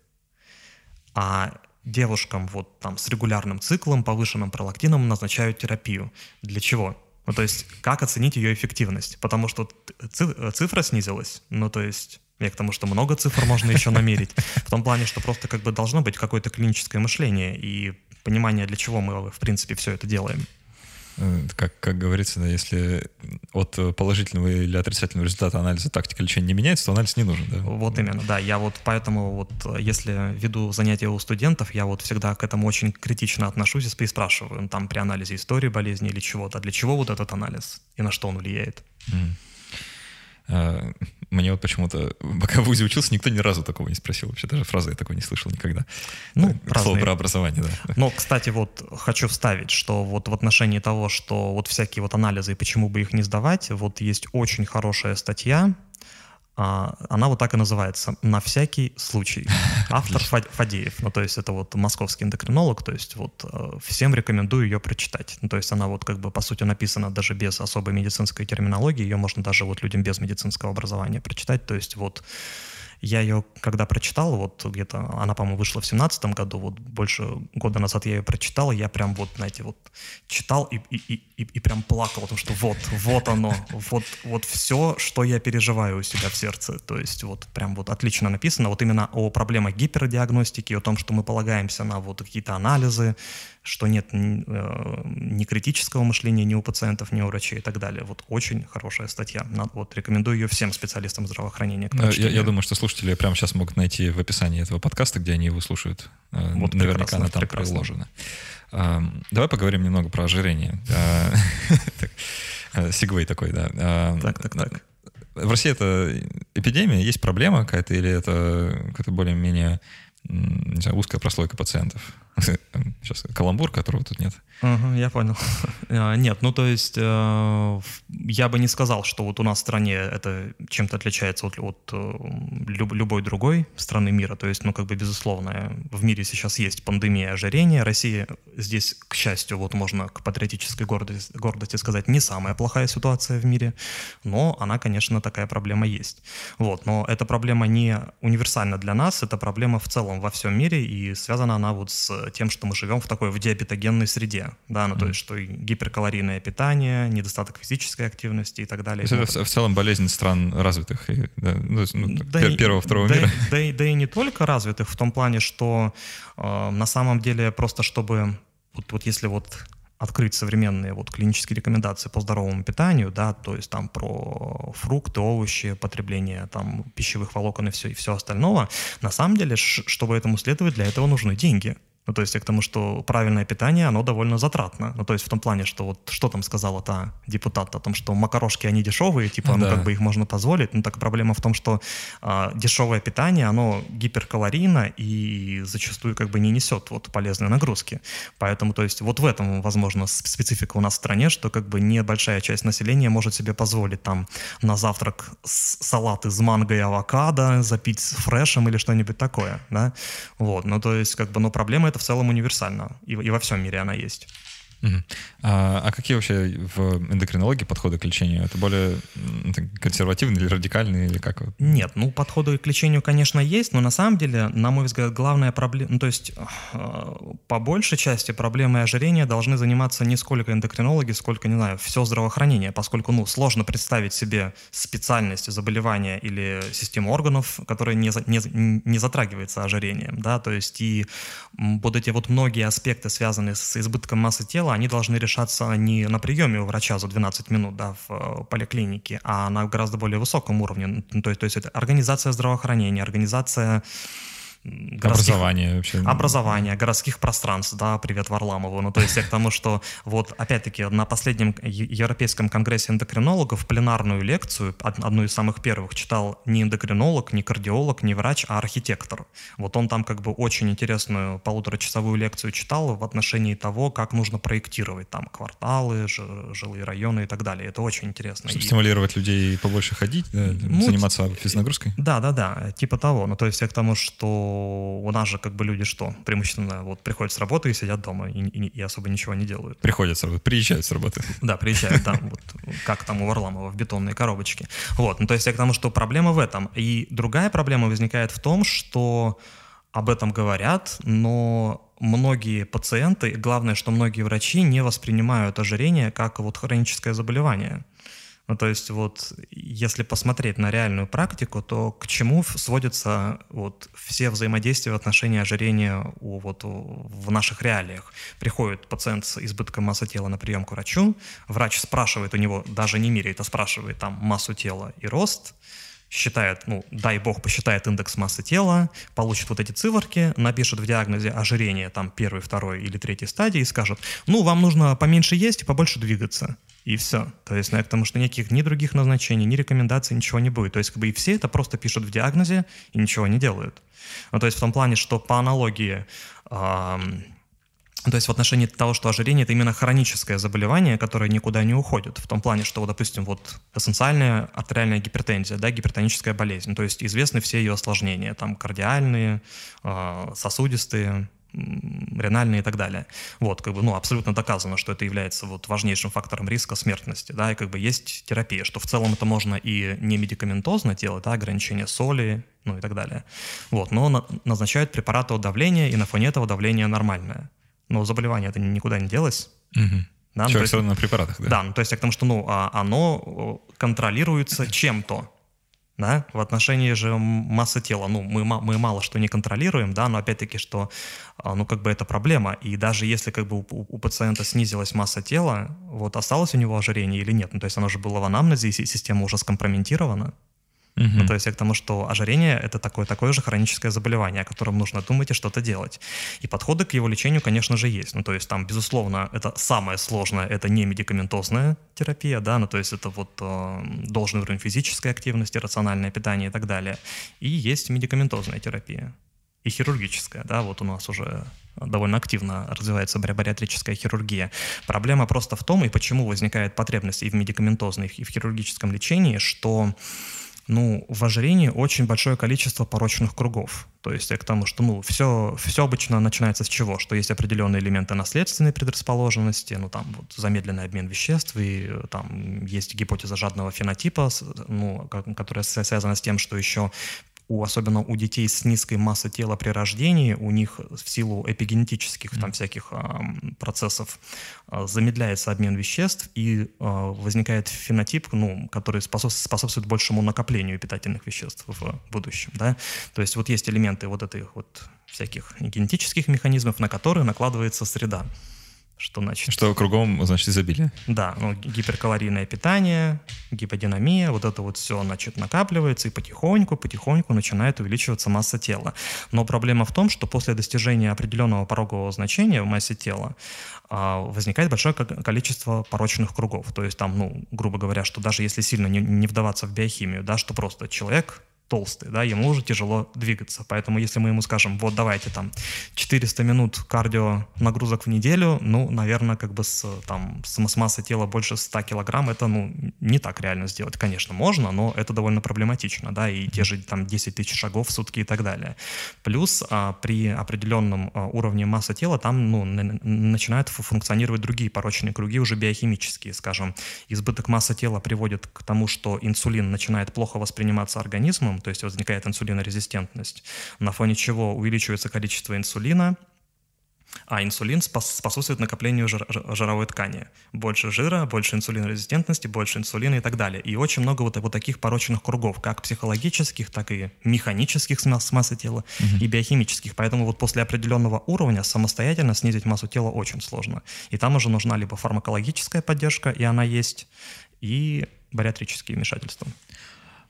А девушкам вот там с регулярным циклом, повышенным пролактином назначают терапию. Для чего? Ну, то есть, как оценить ее эффективность? Потому что цифра снизилась. Ну, то есть, я к тому, что много цифр можно еще намерить. В том плане, что просто как бы должно быть какое-то клиническое мышление и понимание, для чего мы, в принципе, все это делаем. Э, как, как говорится, да, если от положительного или отрицательного результата анализа тактика лечения не меняется, то анализ не нужен. Да? Вот именно, да. Я вот поэтому вот, если веду занятия у студентов, я вот всегда к этому очень критично отношусь и спрашиваю, там при анализе истории болезни или чего-то, для чего вот этот анализ и на что он влияет. Mm. А, мне вот почему-то, пока в ВУЗе учился, никто ни разу такого не спросил. Вообще даже фразы я такой не слышал никогда. Ну, К слову про образование, да. Но, кстати, вот хочу вставить, что вот в отношении того, что вот всякие вот анализы и почему бы их не сдавать, вот есть очень хорошая статья, она вот так и называется. «На всякий случай». Автор Фадеев, ну то есть это вот московский эндокринолог, то есть вот э, всем рекомендую ее прочитать. Ну, то есть она вот как бы по сути написана даже без особой медицинской терминологии, ее можно даже вот людям без медицинского образования прочитать, то есть вот я ее, когда прочитал, вот где-то, она, по-моему, вышла в семнадцатом году, вот больше года назад я ее прочитал, я прям вот, знаете, вот читал и, и, и, и прям плакал, потому что вот, вот оно, вот, вот все, что я переживаю у себя в сердце. То есть вот прям вот отлично написано, вот именно о проблемах гипердиагностики, о том, что мы полагаемся на вот какие-то анализы, что нет э, ни критического мышления ни у пациентов, ни у врачей и так далее. Вот очень хорошая статья. Вот рекомендую ее всем специалистам здравоохранения. Э, я, я думаю, что слушатели прямо сейчас могут найти в описании этого подкаста, где они его слушают. Э, вот Наверняка она там прекрасно. приложена. Давай поговорим немного про ожирение. Сигвей такой, да. Так, так, так. В России это эпидемия, есть проблема какая-то, или это какая-то более-менее узкая прослойка пациентов? Сейчас каламбур, которого тут нет. Ага, я понял. А, нет, ну то есть э, я бы не сказал, что вот у нас в стране это чем-то отличается от, от э, люб, любой другой страны мира. То есть, ну как бы безусловно, в мире сейчас есть пандемия ожирения. Россия здесь, к счастью, вот можно к патриотической гордости, гордости сказать, не самая плохая ситуация в мире, но она, конечно, такая проблема есть. Вот, но эта проблема не универсальна для нас, это проблема в целом во всем мире, и связана она вот с тем, что мы живем в такой в диабетогенной среде да, ну mm. то есть что гиперкалорийное питание, недостаток физической активности и так далее. То есть это в целом болезнь стран развитых, и, да, ну, ну, да первого, второго да, мира. Да, да, да и не только развитых в том плане, что э, на самом деле просто чтобы вот, вот если вот открыть современные вот клинические рекомендации по здоровому питанию, да, то есть там про фрукты, овощи, потребление там пищевых волокон и все, и все остального, на самом деле, чтобы этому следовать, для этого нужны деньги. Ну, то есть я к тому, что правильное питание, оно довольно затратно. Ну, то есть в том плане, что вот что там сказала та депутат о том, что макарошки, они дешевые, типа, ну, да. как бы их можно позволить. Ну, так проблема в том, что а, дешевое питание, оно гиперкалорийно и зачастую как бы не несет вот полезной нагрузки. Поэтому, то есть вот в этом, возможно, специфика у нас в стране, что как бы небольшая часть населения может себе позволить там на завтрак салат из манго и авокадо запить фрешем или что-нибудь такое, да. Вот, ну, то есть как бы, но проблема это в целом универсальна, и, и во всем мире она есть. А, а какие вообще в эндокринологии подходы к лечению? Это более консервативные или радикальные, или как? Нет, ну подходы к лечению, конечно, есть, но на самом деле, на мой взгляд, главная проблема, ну то есть э, по большей части проблемой ожирения должны заниматься не сколько эндокринологи, сколько, не знаю, все здравоохранение, поскольку, ну, сложно представить себе специальность заболевания или систему органов, которая не, не, не затрагивается ожирением, да, то есть и вот эти вот многие аспекты, связанные с избытком массы тела, дела, они должны решаться не на приеме у врача за 12 минут да, в э, поликлинике, а на гораздо более высоком уровне. То есть, то есть это организация здравоохранения, организация образование вообще. Образование, городских пространств, да, привет Варламову. Ну, то есть я к тому, что вот, опять-таки, на последнем Европейском конгрессе эндокринологов пленарную лекцию, одну из самых первых, читал не эндокринолог, не кардиолог, не врач, а архитектор. Вот он там как бы очень интересную полуторачасовую лекцию читал в отношении того, как нужно проектировать там кварталы, жилые районы и так далее. Это очень интересно. Чтобы и... стимулировать людей побольше ходить, да, ну, заниматься физнагрузкой? Да, да, да, типа того. Ну, то есть я к тому, что у нас же как бы люди что? Преимущественно вот приходят с работы и сидят дома и, и, и особо ничего не делают. Приходят с работы, приезжают с работы. Да, приезжают, да, вот как там у Варламова в бетонные коробочки. Вот, ну то есть я к тому, что проблема в этом. И другая проблема возникает в том, что об этом говорят, но многие пациенты, главное, что многие врачи не воспринимают ожирение как вот хроническое заболевание. Ну, то есть вот если посмотреть на реальную практику, то к чему сводятся вот все взаимодействия в отношении ожирения у, вот, в наших реалиях? Приходит пациент с избытком массы тела на прием к врачу, врач спрашивает у него, даже не меряет, а спрашивает там массу тела и рост, считает, ну, дай бог, посчитает индекс массы тела, получит вот эти циферки, напишет в диагнозе ожирение там первой, второй или третьей стадии и скажет, ну, вам нужно поменьше есть и побольше двигаться и все. То есть, ну, потому что никаких ни других назначений, ни рекомендаций, ничего не будет. То есть, как бы и все это просто пишут в диагнозе и ничего не делают. Ну, то есть, в том плане, что по аналогии эм, то есть в отношении того, что ожирение – это именно хроническое заболевание, которое никуда не уходит. В том плане, что, допустим, вот эссенциальная артериальная гипертензия, да, гипертоническая болезнь. То есть известны все ее осложнения, там кардиальные, а, сосудистые, ренальные и так далее. Вот, как бы, ну, абсолютно доказано, что это является вот важнейшим фактором риска смертности, да, и как бы есть терапия, что в целом это можно и не медикаментозно делать, да, ограничение соли, ну и так далее. Вот, но на, назначают препараты от давления, и на фоне этого давление нормальное. Но заболевание это никуда не делось. Угу. Да, Человек все равно на препаратах, да? Да, ну, то есть я к тому, что ну, а, оно контролируется чем-то да, в отношении же массы тела, ну, мы, мы мало что не контролируем, да, но опять-таки, что, а, ну, как бы это проблема, и даже если как бы у, у пациента снизилась масса тела, вот осталось у него ожирение или нет, ну, то есть оно же было в анамнезе, и система уже скомпрометирована, Угу. Ну, то есть к тому, что ожирение — это такое, такое же хроническое заболевание, о котором нужно думать и что-то делать. И подходы к его лечению, конечно же, есть. Ну, то есть там, безусловно, это самое сложное, это не медикаментозная терапия, да, ну, то есть это вот э, должный уровень физической активности, рациональное питание и так далее. И есть медикаментозная терапия. и хирургическая, да, вот у нас уже довольно активно развивается бариатрическая хирургия. Проблема просто в том, и почему возникает потребность и в медикаментозной, и в хирургическом лечении, что ну, в ожирении очень большое количество порочных кругов. То есть к тому, что ну, все, все обычно начинается с чего? Что есть определенные элементы наследственной предрасположенности, ну, там вот замедленный обмен веществ, и там есть гипотеза жадного фенотипа, ну, которая связана с тем, что еще у, особенно у детей с низкой массой тела при рождении, у них в силу эпигенетических там всяких э, процессов э, замедляется обмен веществ и э, возникает фенотип, ну, который способ, способствует большему накоплению питательных веществ в будущем, да. То есть вот есть элементы вот этих вот всяких генетических механизмов, на которые накладывается среда. Что значит? Что кругом, значит, изобилие. Да, ну, гиперкалорийное питание, гиподинамия, вот это вот все, значит, накапливается и потихоньку, потихоньку начинает увеличиваться масса тела. Но проблема в том, что после достижения определенного порогового значения в массе тела а, возникает большое количество порочных кругов. То есть там, ну, грубо говоря, что даже если сильно не, не вдаваться в биохимию, да, что просто человек толстый, да, ему уже тяжело двигаться. Поэтому если мы ему скажем, вот давайте там 400 минут кардио нагрузок в неделю, ну, наверное, как бы с, там, с, массой тела больше 100 килограмм, это, ну, не так реально сделать. Конечно, можно, но это довольно проблематично, да, и те же там 10 тысяч шагов в сутки и так далее. Плюс а, при определенном а, уровне массы тела там, ну, начинают функционировать другие порочные круги, уже биохимические, скажем. Избыток массы тела приводит к тому, что инсулин начинает плохо восприниматься организмом, то есть возникает инсулинорезистентность, на фоне чего увеличивается количество инсулина, а инсулин способствует накоплению жир, жировой ткани. Больше жира, больше инсулинорезистентности, больше инсулина и так далее. И очень много вот, вот таких порочных кругов, как психологических, так и механических с массой тела угу. и биохимических. Поэтому вот после определенного уровня самостоятельно снизить массу тела очень сложно. И там уже нужна либо фармакологическая поддержка, и она есть, и бариатрические вмешательства.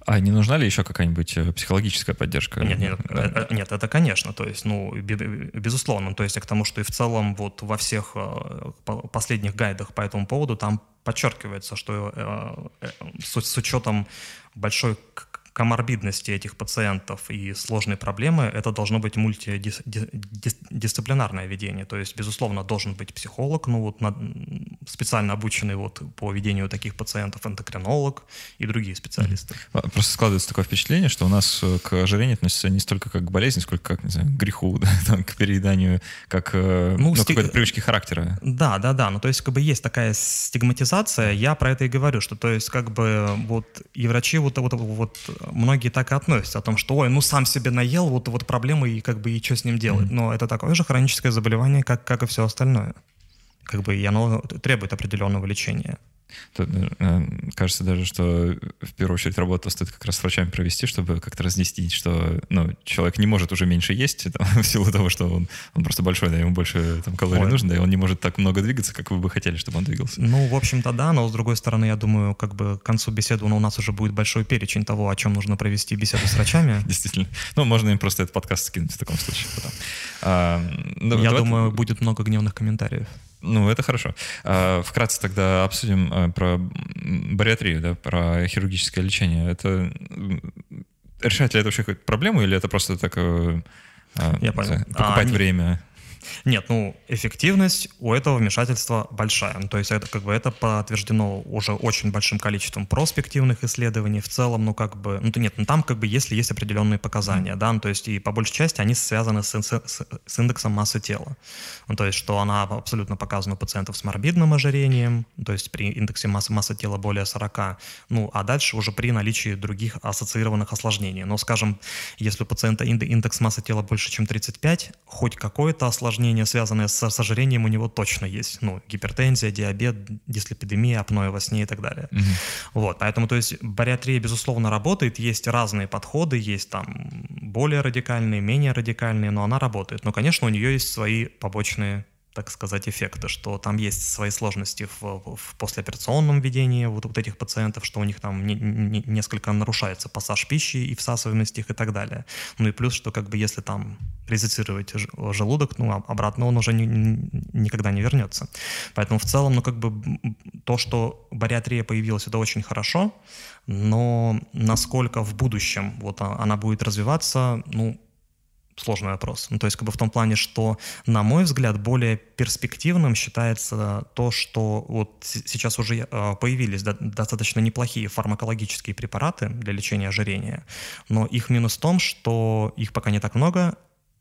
А не нужна ли еще какая-нибудь э, психологическая поддержка? Нет, нет, да. Э, э, нет, это конечно, то есть, ну, безусловно, то есть к тому, что и в целом вот во всех последних гайдах по этому поводу там подчеркивается, что с учетом большой коморбидности этих пациентов и сложной проблемы, это должно быть мультидисциплинарное ведение. То есть, безусловно, должен быть психолог, ну вот специально обученный вот по ведению таких пациентов, эндокринолог и другие специалисты. Просто складывается такое впечатление, что у нас э, к ожирению относятся не столько как к болезни, сколько как, не знаю, к греху, да, там, к перееданию, как э, ну, ну, стиг... какой-то привычки характера. Да, да, да. Ну, то есть, как бы есть такая стигматизация, я про это и говорю, что, то есть, как бы вот и врачи вот, вот, вот многие так и относятся, о том, что, ой, ну сам себе наел, вот, вот проблемы, и как бы, и что с ним делать. Но это такое же хроническое заболевание, как, как и все остальное. Как бы, и оно требует определенного лечения. Тут, э, кажется даже, что в первую очередь работу стоит как раз с врачами провести, чтобы как-то разнести, что ну, человек не может уже меньше есть там, в силу того, что он, он просто большой, да, ему больше там, калорий Ой. нужно, да, и он не может так много двигаться, как вы бы хотели, чтобы он двигался. Ну, в общем-то, да, но с другой стороны, я думаю, как бы к концу беседы ну, у нас уже будет большой перечень того, о чем нужно провести беседу с врачами. Действительно. Ну, можно им просто этот подкаст скинуть в таком случае. А, ну, я думаю, будет много гневных комментариев. Ну, это хорошо. А, вкратце тогда обсудим а, про бариатрию, да, про хирургическое лечение. Это решает ли это вообще какую-то проблему, или это просто так э, а, Я понял. покупать а, время? Нет, ну, эффективность у этого вмешательства большая. Ну, то есть это как бы это подтверждено уже очень большим количеством проспективных исследований. В целом, ну, как бы, ну, нет, ну, там как бы если есть определенные показания, да, ну, то есть и по большей части они связаны с, с, с индексом массы тела. Ну, то есть что она абсолютно показана у пациентов с морбидным ожирением, то есть при индексе массы, массы тела более 40, ну, а дальше уже при наличии других ассоциированных осложнений. Но, скажем, если у пациента индекс массы тела больше, чем 35, хоть какое-то осложнение осложнения, связанные с, с ожирением, у него точно есть. Ну, гипертензия, диабет, дислепидемия, апноэ во сне и так далее. Угу. Вот, поэтому, то есть, бариатрия, безусловно, работает, есть разные подходы, есть там более радикальные, менее радикальные, но она работает. Но, конечно, у нее есть свои побочные так сказать, эффекта, что там есть свои сложности в, в послеоперационном ведении вот, вот этих пациентов, что у них там не, не, несколько нарушается пассаж пищи и всасываемость их и так далее. Ну и плюс, что как бы если там резицировать желудок, ну обратно он уже ни, никогда не вернется. Поэтому в целом, ну как бы то, что бариатрия появилась, это очень хорошо, но насколько в будущем вот она будет развиваться, ну сложный вопрос. Ну, то есть как бы в том плане, что, на мой взгляд, более перспективным считается то, что вот сейчас уже э, появились достаточно неплохие фармакологические препараты для лечения ожирения, но их минус в том, что их пока не так много,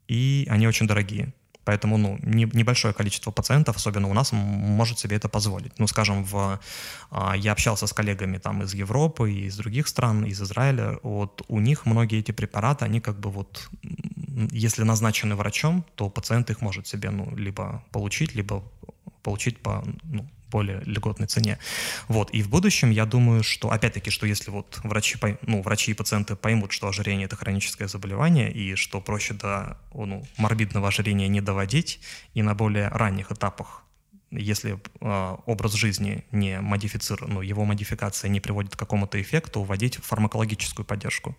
и они очень дорогие. Поэтому ну, не, небольшое количество пациентов, особенно у нас, может себе это позволить. Ну, скажем, в, а, я общался с коллегами там из Европы из других стран, из Израиля. Вот у них многие эти препараты, они как бы вот, если назначены врачом, то пациент их может себе ну, либо получить, либо получить по ну, более льготной цене. Вот. И в будущем я думаю, что, опять-таки, что если вот врачи, ну, врачи и пациенты поймут, что ожирение – это хроническое заболевание, и что проще до ну, морбидного ожирения не доводить, и на более ранних этапах если э, образ жизни не модифицирован, ну, его модификация не приводит к какому-то эффекту, вводить фармакологическую поддержку.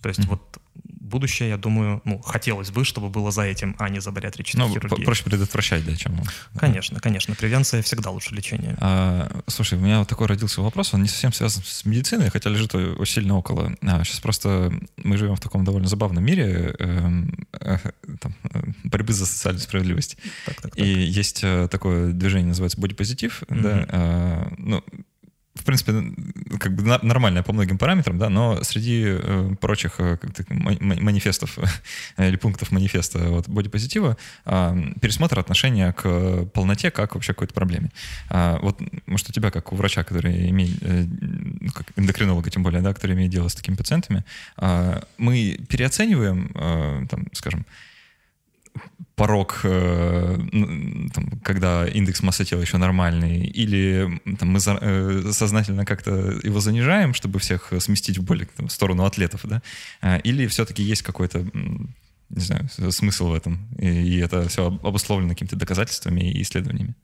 То есть mm-hmm. вот будущее, я думаю, ну, хотелось бы, чтобы было за этим, а не за бариатрической ну, хирургией. проще предотвращать, да, чем... Конечно, конечно. Превенция всегда лучше лечения. А, слушай, у меня вот такой родился вопрос, он не совсем связан с медициной, хотя лежит очень сильно около. А, сейчас просто мы живем в таком довольно забавном мире э, э, там, э, борьбы за социальную справедливость. Так, так, так. И есть э, такое движение, называется бодипозитив, mm-hmm. да, э, ну, в принципе, как бы нормальная по многим параметрам, да, но среди э, прочих э, манифестов или пунктов манифеста вот, бодипозитива э, пересмотр отношения к полноте как вообще какой-то проблеме. А, вот, может, у тебя, как у врача, который имеет, э, как эндокринолога тем более, да, который имеет дело с такими пациентами, э, мы переоцениваем, э, там, скажем, порог, э, там, когда индекс массы тела еще нормальный, или там, мы э, сознательно как-то его занижаем, чтобы всех сместить в более там, в сторону атлетов, да? А, или все-таки есть какой-то не знаю, смысл в этом. И, и это все обусловлено какими-то доказательствами и исследованиями.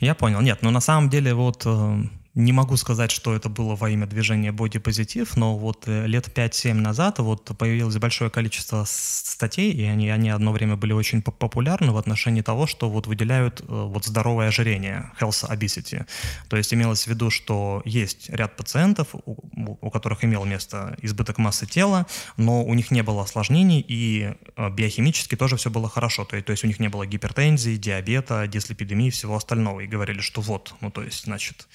Я понял. Нет, но ну, на самом деле вот э, не могу сказать, что это было во имя движения бодипозитив, но вот э, лет 5-7 назад вот появилось большое количество статей, и они, они одно время были очень популярны в отношении того, что вот выделяют э, вот здоровое ожирение, health obesity. То есть имелось в виду, что есть ряд пациентов, у, у которых имел место избыток массы тела, но у них не было осложнений, и э, биохимически тоже все было хорошо. То есть, то есть у них не было гипертензии, диабета, дислепидемии и всего остального. И говорили, что вот, ну то есть, значит,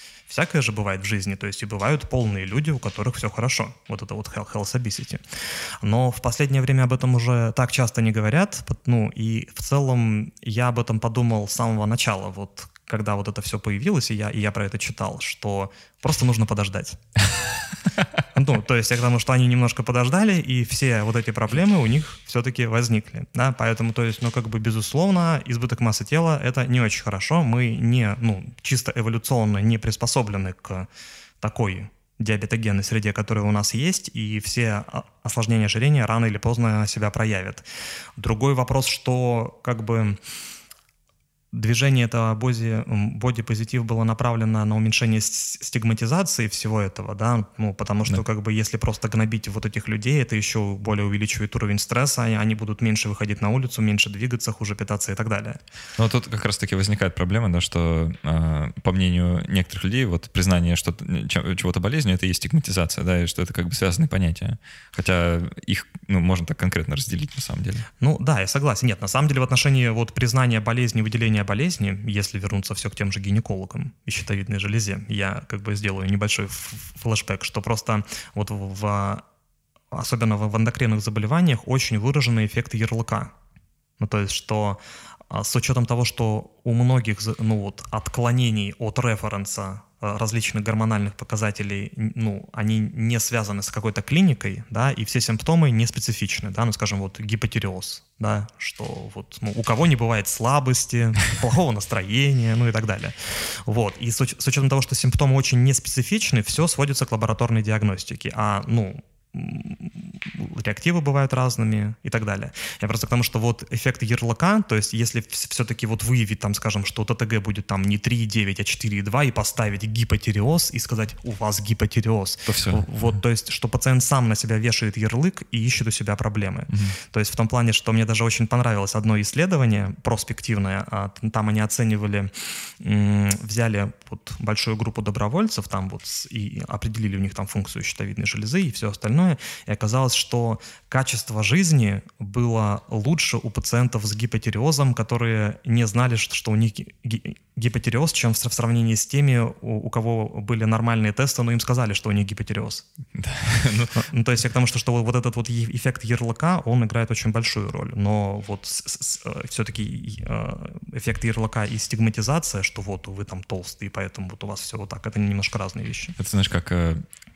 всякое же бывает в жизни, то есть и бывают полные люди, у которых все хорошо. Вот это вот health obesity. Но в последнее время об этом уже так часто не говорят, ну и в целом я об этом подумал с самого начала, вот когда вот это все появилось, и я, и я про это читал, что просто нужно подождать. Ну, то есть я к тому, что они немножко подождали, и все вот эти проблемы у них все-таки возникли, да, поэтому, то есть, ну, как бы, безусловно, избыток массы тела — это не очень хорошо, мы не, ну, чисто эволюционно не приспособлены к такой диабетогенной среде, которая у нас есть, и все осложнения ожирения рано или поздно себя проявят. Другой вопрос, что как бы движение этого боди, боди-позитив было направлено на уменьшение стигматизации всего этого, да, ну, потому что, да. как бы, если просто гнобить вот этих людей, это еще более увеличивает уровень стресса, они будут меньше выходить на улицу, меньше двигаться, хуже питаться и так далее. Ну, тут как раз-таки возникает проблема, да, что, э, по мнению некоторых людей, вот признание что чего-то болезнью — это и стигматизация, да, и что это как бы связанные понятия. Хотя их, ну, можно так конкретно разделить на самом деле. Ну, да, я согласен. Нет, на самом деле в отношении вот признания болезни, выделения лечения болезни, если вернуться все к тем же гинекологам и щитовидной железе, я как бы сделаю небольшой флешбэк, что просто вот в особенно в эндокринных заболеваниях очень выраженный эффект ярлыка. Ну, то есть, что а, с учетом того, что у многих ну, вот, отклонений от референса различных гормональных показателей, ну, они не связаны с какой-то клиникой, да, и все симптомы не специфичны, да, ну, скажем, вот гипотиреоз, да, что вот ну, у кого не бывает слабости, плохого настроения, ну и так далее. Вот, и с, с учетом того, что симптомы очень неспецифичны, все сводится к лабораторной диагностике, а, ну, реактивы бывают разными и так далее. Я просто к тому, что вот эффект ярлыка, то есть если все-таки вот выявить там, скажем, что ТТГ будет там не 3,9, а 4,2 и поставить гипотиреоз и сказать, у вас гипотиреоз. То все. Вот, то есть, что пациент сам на себя вешает ярлык и ищет у себя проблемы. Угу. То есть в том плане, что мне даже очень понравилось одно исследование проспективное, а, там они оценивали, взяли вот большую группу добровольцев там вот и определили у них там функцию щитовидной железы и все остальное, остальное, и оказалось, что качество жизни было лучше у пациентов с гипотериозом, которые не знали, что, что у них гипотериоз, чем в сравнении с теми, у, у кого были нормальные тесты, но им сказали, что у них гипотериоз. Ну, ну, то есть я к тому, что, что вот этот вот эффект ярлыка, он играет очень большую роль. Но вот э, все-таки э, эффект ярлыка и стигматизация, что вот вы там толстый, поэтому вот у вас все вот так, это немножко разные вещи. Это знаешь, как э,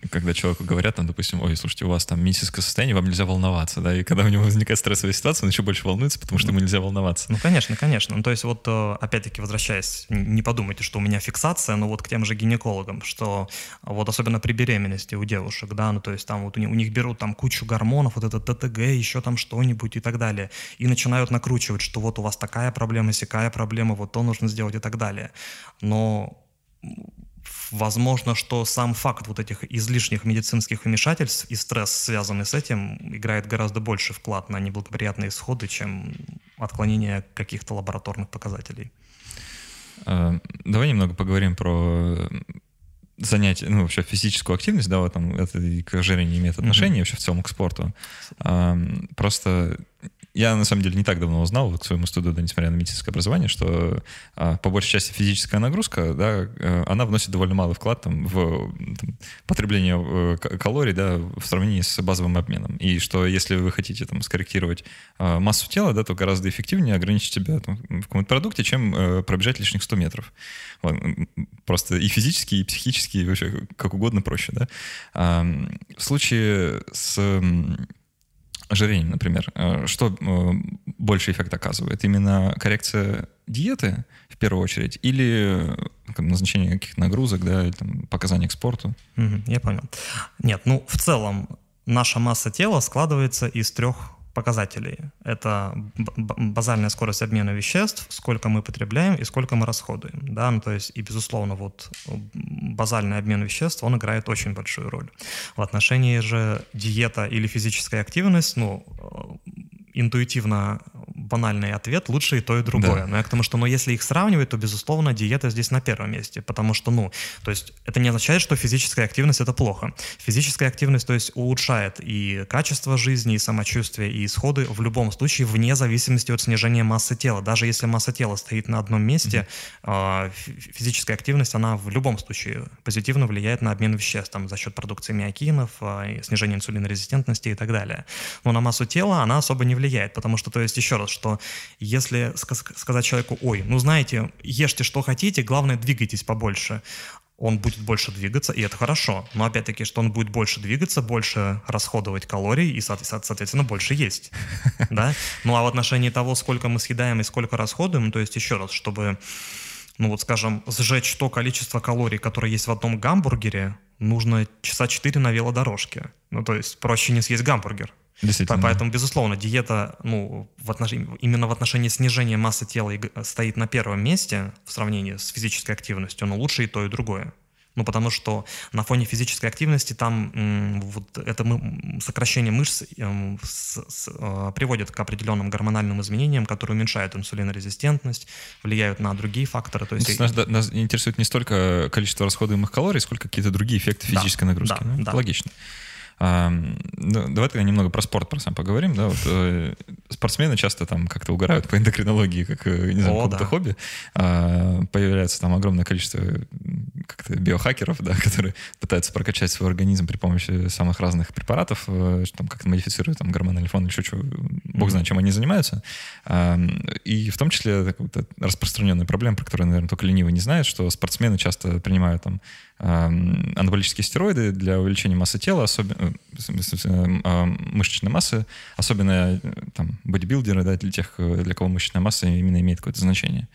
когда человеку говорят, там, допустим, ой, слушайте, у вас там медицинское состояние, вам нельзя волноваться, да, и когда у него возникает стрессовая ситуация, он еще больше волнуется, потому что ему нельзя волноваться. Ну, конечно, конечно. Ну, то есть вот, опять-таки, возвращаясь, не подумайте, что у меня фиксация, но вот к тем же гинекологам, что вот особенно при беременности у девушек, да, ну, то есть там вот у них, у них берут там кучу гормонов, вот это ТТГ, еще там что-нибудь и так далее, и начинают накручивать, что вот у вас такая проблема, сякая проблема, вот то нужно сделать и так далее. Но возможно, что сам факт вот этих излишних медицинских вмешательств и стресс, связанный с этим, играет гораздо больше вклад на неблагоприятные исходы, чем отклонение каких-то лабораторных показателей. Э, давай немного поговорим про занятие, ну, вообще физическую активность, да, в этом это и к жире не имеет отношения, mm-hmm. вообще в целом к спорту. Просто я, на самом деле, не так давно узнал к своему студу, да, несмотря на медицинское образование, что а, по большей части физическая нагрузка, да, э, она вносит довольно малый вклад там, в там, потребление э, калорий да, в сравнении с базовым обменом. И что если вы хотите там, скорректировать а, массу тела, да, то гораздо эффективнее ограничить себя там, в каком-то продукте, чем а, пробежать лишних 100 метров. Вот. Просто и физически, и психически, и вообще как угодно проще. Да? А, в случае с ожирением, например, э, что э, больше эффект оказывает? Именно коррекция диеты в первую очередь или э, назначение каких-то нагрузок, да, или там, показания к спорту? Угу, я понял. Нет, ну в целом наша масса тела складывается из трех показателей. Это базальная скорость обмена веществ, сколько мы потребляем и сколько мы расходуем. Да? Ну, то есть, и, безусловно, вот базальный обмен веществ, он играет очень большую роль. В отношении же диета или физическая активность, ну, интуитивно банальный ответ, лучше и то, и другое. Да. Но я к тому, что ну, если их сравнивать, то, безусловно, диета здесь на первом месте, потому что, ну, то есть это не означает, что физическая активность — это плохо. Физическая активность, то есть улучшает и качество жизни, и самочувствие, и исходы в любом случае, вне зависимости от снижения массы тела. Даже если масса тела стоит на одном месте, mm-hmm. физическая активность, она в любом случае позитивно влияет на обмен веществ там, за счет продукции миокинов, а, снижения инсулинорезистентности и так далее. Но на массу тела она особо не влияет, потому что, то есть, еще раз, что если сказать человеку, ой, ну знаете, ешьте что хотите, главное двигайтесь побольше, он будет больше двигаться, и это хорошо. Но опять-таки, что он будет больше двигаться, больше расходовать калорий и, соответственно, больше есть. Да? Ну а в отношении того, сколько мы съедаем и сколько расходуем, то есть еще раз, чтобы, ну вот скажем, сжечь то количество калорий, которое есть в одном гамбургере, нужно часа 4 на велодорожке. Ну то есть проще не съесть гамбургер. Действительно. Поэтому, безусловно, диета ну, в отношении, именно в отношении снижения массы тела стоит на первом месте в сравнении с физической активностью, но лучше и то, и другое. Ну, потому что на фоне физической активности там вот это мы, сокращение мышц м, с, с, э, приводит к определенным гормональным изменениям, которые уменьшают инсулинорезистентность, влияют на другие факторы. То есть, нас, нас, нас интересует не столько количество расходуемых калорий, сколько какие-то другие эффекты физической да, нагрузки. Да, ну, да. Логично. А, ну, давай тогда немного про спорт про сам поговорим. Да? Вот, э, спортсмены часто там как-то угорают по эндокринологии, как, э, не знаю, какое-то да. хобби. А, появляется там огромное количество как-то биохакеров, да, которые пытаются прокачать свой организм при помощи самых разных препаратов, э, там как-то модифицируют там гормональный фон, еще что, бог знает, чем они занимаются. А, и в том числе распространенная проблема, про которую, наверное, только ленивый не знает, что спортсмены часто принимают там анаболические стероиды для увеличения массы тела, особенно э, мышечной массы, особенно э, там бодибилдеры, да, для тех, э, для кого мышечная масса именно имеет какое-то значение.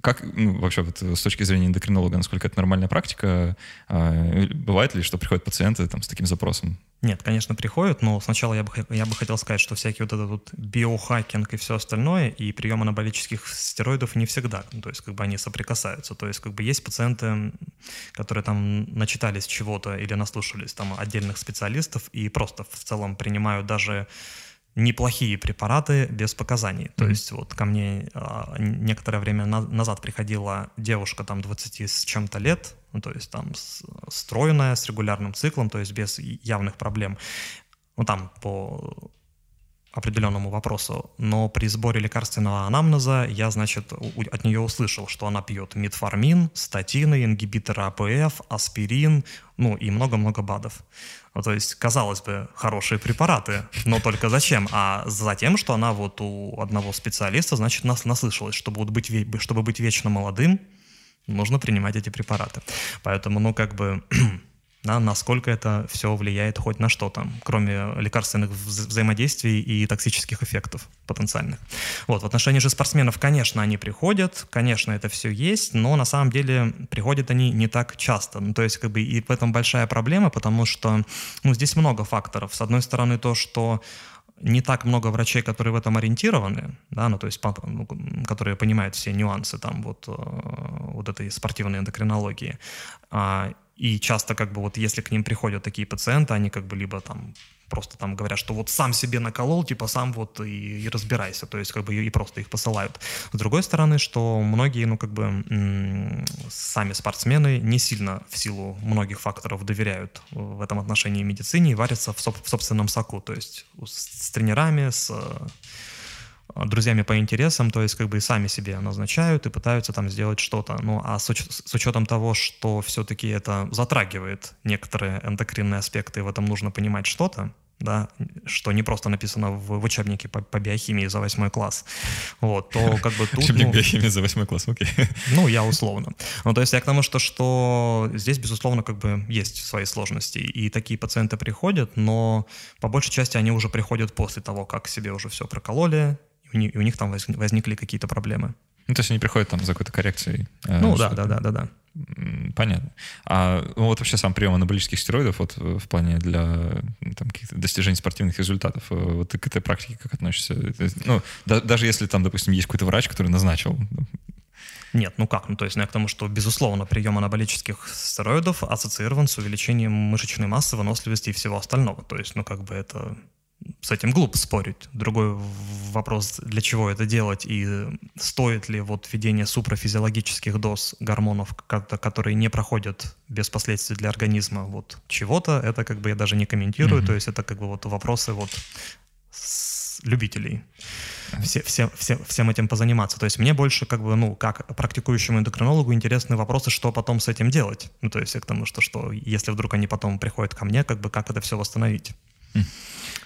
Как ну, вообще вот с точки зрения эндокринолога, насколько это нормальная практика? Бывает ли, что приходят пациенты там, с таким запросом? Нет, конечно, приходят, но сначала я бы, я бы хотел сказать, что всякий вот этот вот биохакинг и все остальное, и прием анаболических стероидов не всегда, ну, то есть как бы они соприкасаются. То есть как бы есть пациенты, которые там начитались чего-то или наслушались там отдельных специалистов и просто в целом принимают даже неплохие препараты без показаний. Mm-hmm. То есть вот ко мне а, некоторое время на, назад приходила девушка там 20 с чем-то лет, ну, то есть там с, стройная, с регулярным циклом, то есть без явных проблем. Ну там по определенному вопросу, но при сборе лекарственного анамнеза я, значит, от нее услышал, что она пьет метформин, статины, ингибиторы АПФ, аспирин, ну и много-много БАДов. Ну, то есть, казалось бы, хорошие препараты, но только зачем? А за тем, что она вот у одного специалиста, значит, нас наслышалась, чтобы, вот быть, чтобы быть вечно молодым, нужно принимать эти препараты. Поэтому, ну, как бы да, насколько это все влияет хоть на что-то, кроме лекарственных вза взаимодействий и токсических эффектов потенциальных. Вот, в отношении же спортсменов, конечно, они приходят, конечно, это все есть, но на самом деле приходят они не так часто. Ну, то есть, как бы, и в этом большая проблема, потому что, ну, здесь много факторов. С одной стороны, то, что не так много врачей, которые в этом ориентированы, да, ну, то есть, ну, которые понимают все нюансы там вот, э, вот этой спортивной эндокринологии. И часто как бы вот если к ним приходят такие пациенты, они как бы либо там просто там говорят, что вот сам себе наколол, типа сам вот и, и разбирайся, то есть как бы и просто их посылают. С другой стороны, что многие, ну как бы м- сами спортсмены не сильно в силу многих факторов доверяют в этом отношении медицине и варятся в, соб- в собственном соку, то есть с, с тренерами, с друзьями по интересам, то есть как бы и сами себе назначают и пытаются там сделать что-то. Ну а с, уч- с учетом того, что все-таки это затрагивает некоторые эндокринные аспекты, и в этом нужно понимать что-то, да, что не просто написано в, в учебнике по, по биохимии за восьмой класс, вот, то как бы тут... Учебник ну, биохимии за восьмой класс, окей. Ну, я условно. Ну, то есть я к тому, что, что здесь, безусловно, как бы есть свои сложности, и такие пациенты приходят, но по большей части они уже приходят после того, как себе уже все прокололи, и у них там возникли какие-то проблемы. Ну, то есть они приходят там за какой-то коррекцией. Э, ну, да, да, да, да, да. Понятно. А ну, вот вообще сам прием анаболических стероидов вот э, в плане для там, каких-то достижений спортивных результатов, э, вот ты к этой практике как относишься? Ну, да, даже если там, допустим, есть какой-то врач, который назначил нет, ну как? Ну, то есть, ну, я к тому, что, безусловно, прием анаболических стероидов ассоциирован с увеличением мышечной массы, выносливости и всего остального. То есть, ну, как бы это с этим глупо спорить. Другой вопрос, для чего это делать и стоит ли вот введение супрофизиологических доз гормонов, которые не проходят без последствий для организма вот чего-то, это как бы я даже не комментирую, mm-hmm. то есть это как бы вот вопросы вот любителей все, все, все, всем этим позаниматься. То есть мне больше, как бы, ну, как практикующему эндокринологу интересны вопросы, что потом с этим делать. Ну, то есть к тому, что, что если вдруг они потом приходят ко мне, как бы, как это все восстановить.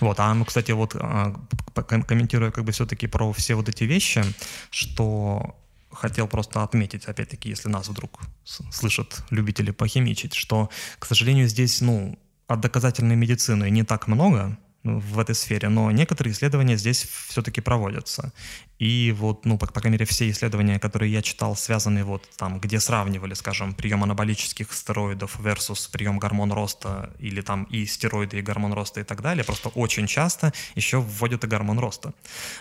Вот, а, ну, кстати, вот а, комментируя как бы все-таки про все вот эти вещи, что хотел просто отметить, опять-таки, если нас вдруг слышат любители похимичить, что, к сожалению, здесь, ну, от доказательной медицины не так много, в этой сфере, но некоторые исследования здесь все-таки проводятся. И вот, ну, по, по крайней мере, все исследования, которые я читал, связанные вот там, где сравнивали, скажем, прием анаболических стероидов versus прием гормон роста или там и стероиды, и гормон роста и так далее, просто очень часто еще вводят и гормон роста.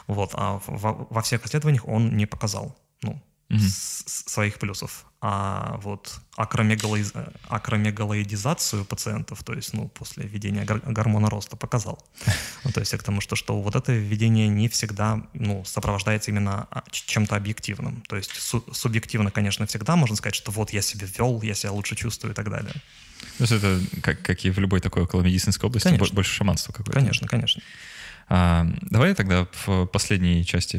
Вот, а во, во всех исследованиях он не показал, ну, угу. своих плюсов. А вот акромегалоиз... акромегалоидизацию пациентов, то есть, ну, после введения гормона роста показал. Ну, то есть к тому, что, что вот это введение не всегда, ну, сопровождается именно а, чем-то объективным. То есть су- субъективно, конечно, всегда можно сказать, что вот я себя ввел, я себя лучше чувствую и так далее. То есть это, как, как и в любой такой околомедицинской области, конечно. больше шаманства какое-то. Конечно, конечно. А, давай тогда в последней части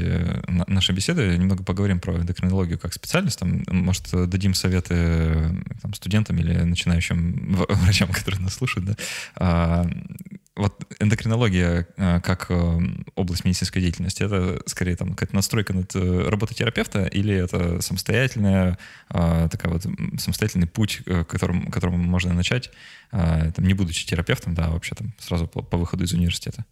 нашей беседы немного поговорим про эндокринологию как специальность. Там, может, дадим советы там, студентам или начинающим врачам, которые нас слушают. Да? А, вот эндокринология а, как э, область медицинской деятельности, это скорее там какая-то настройка над э, работой терапевта или это самостоятельная, такая вот самостоятельный путь, э, которым, которому можно начать, там, не будучи терапевтом, да, вообще там сразу по, по выходу из университета?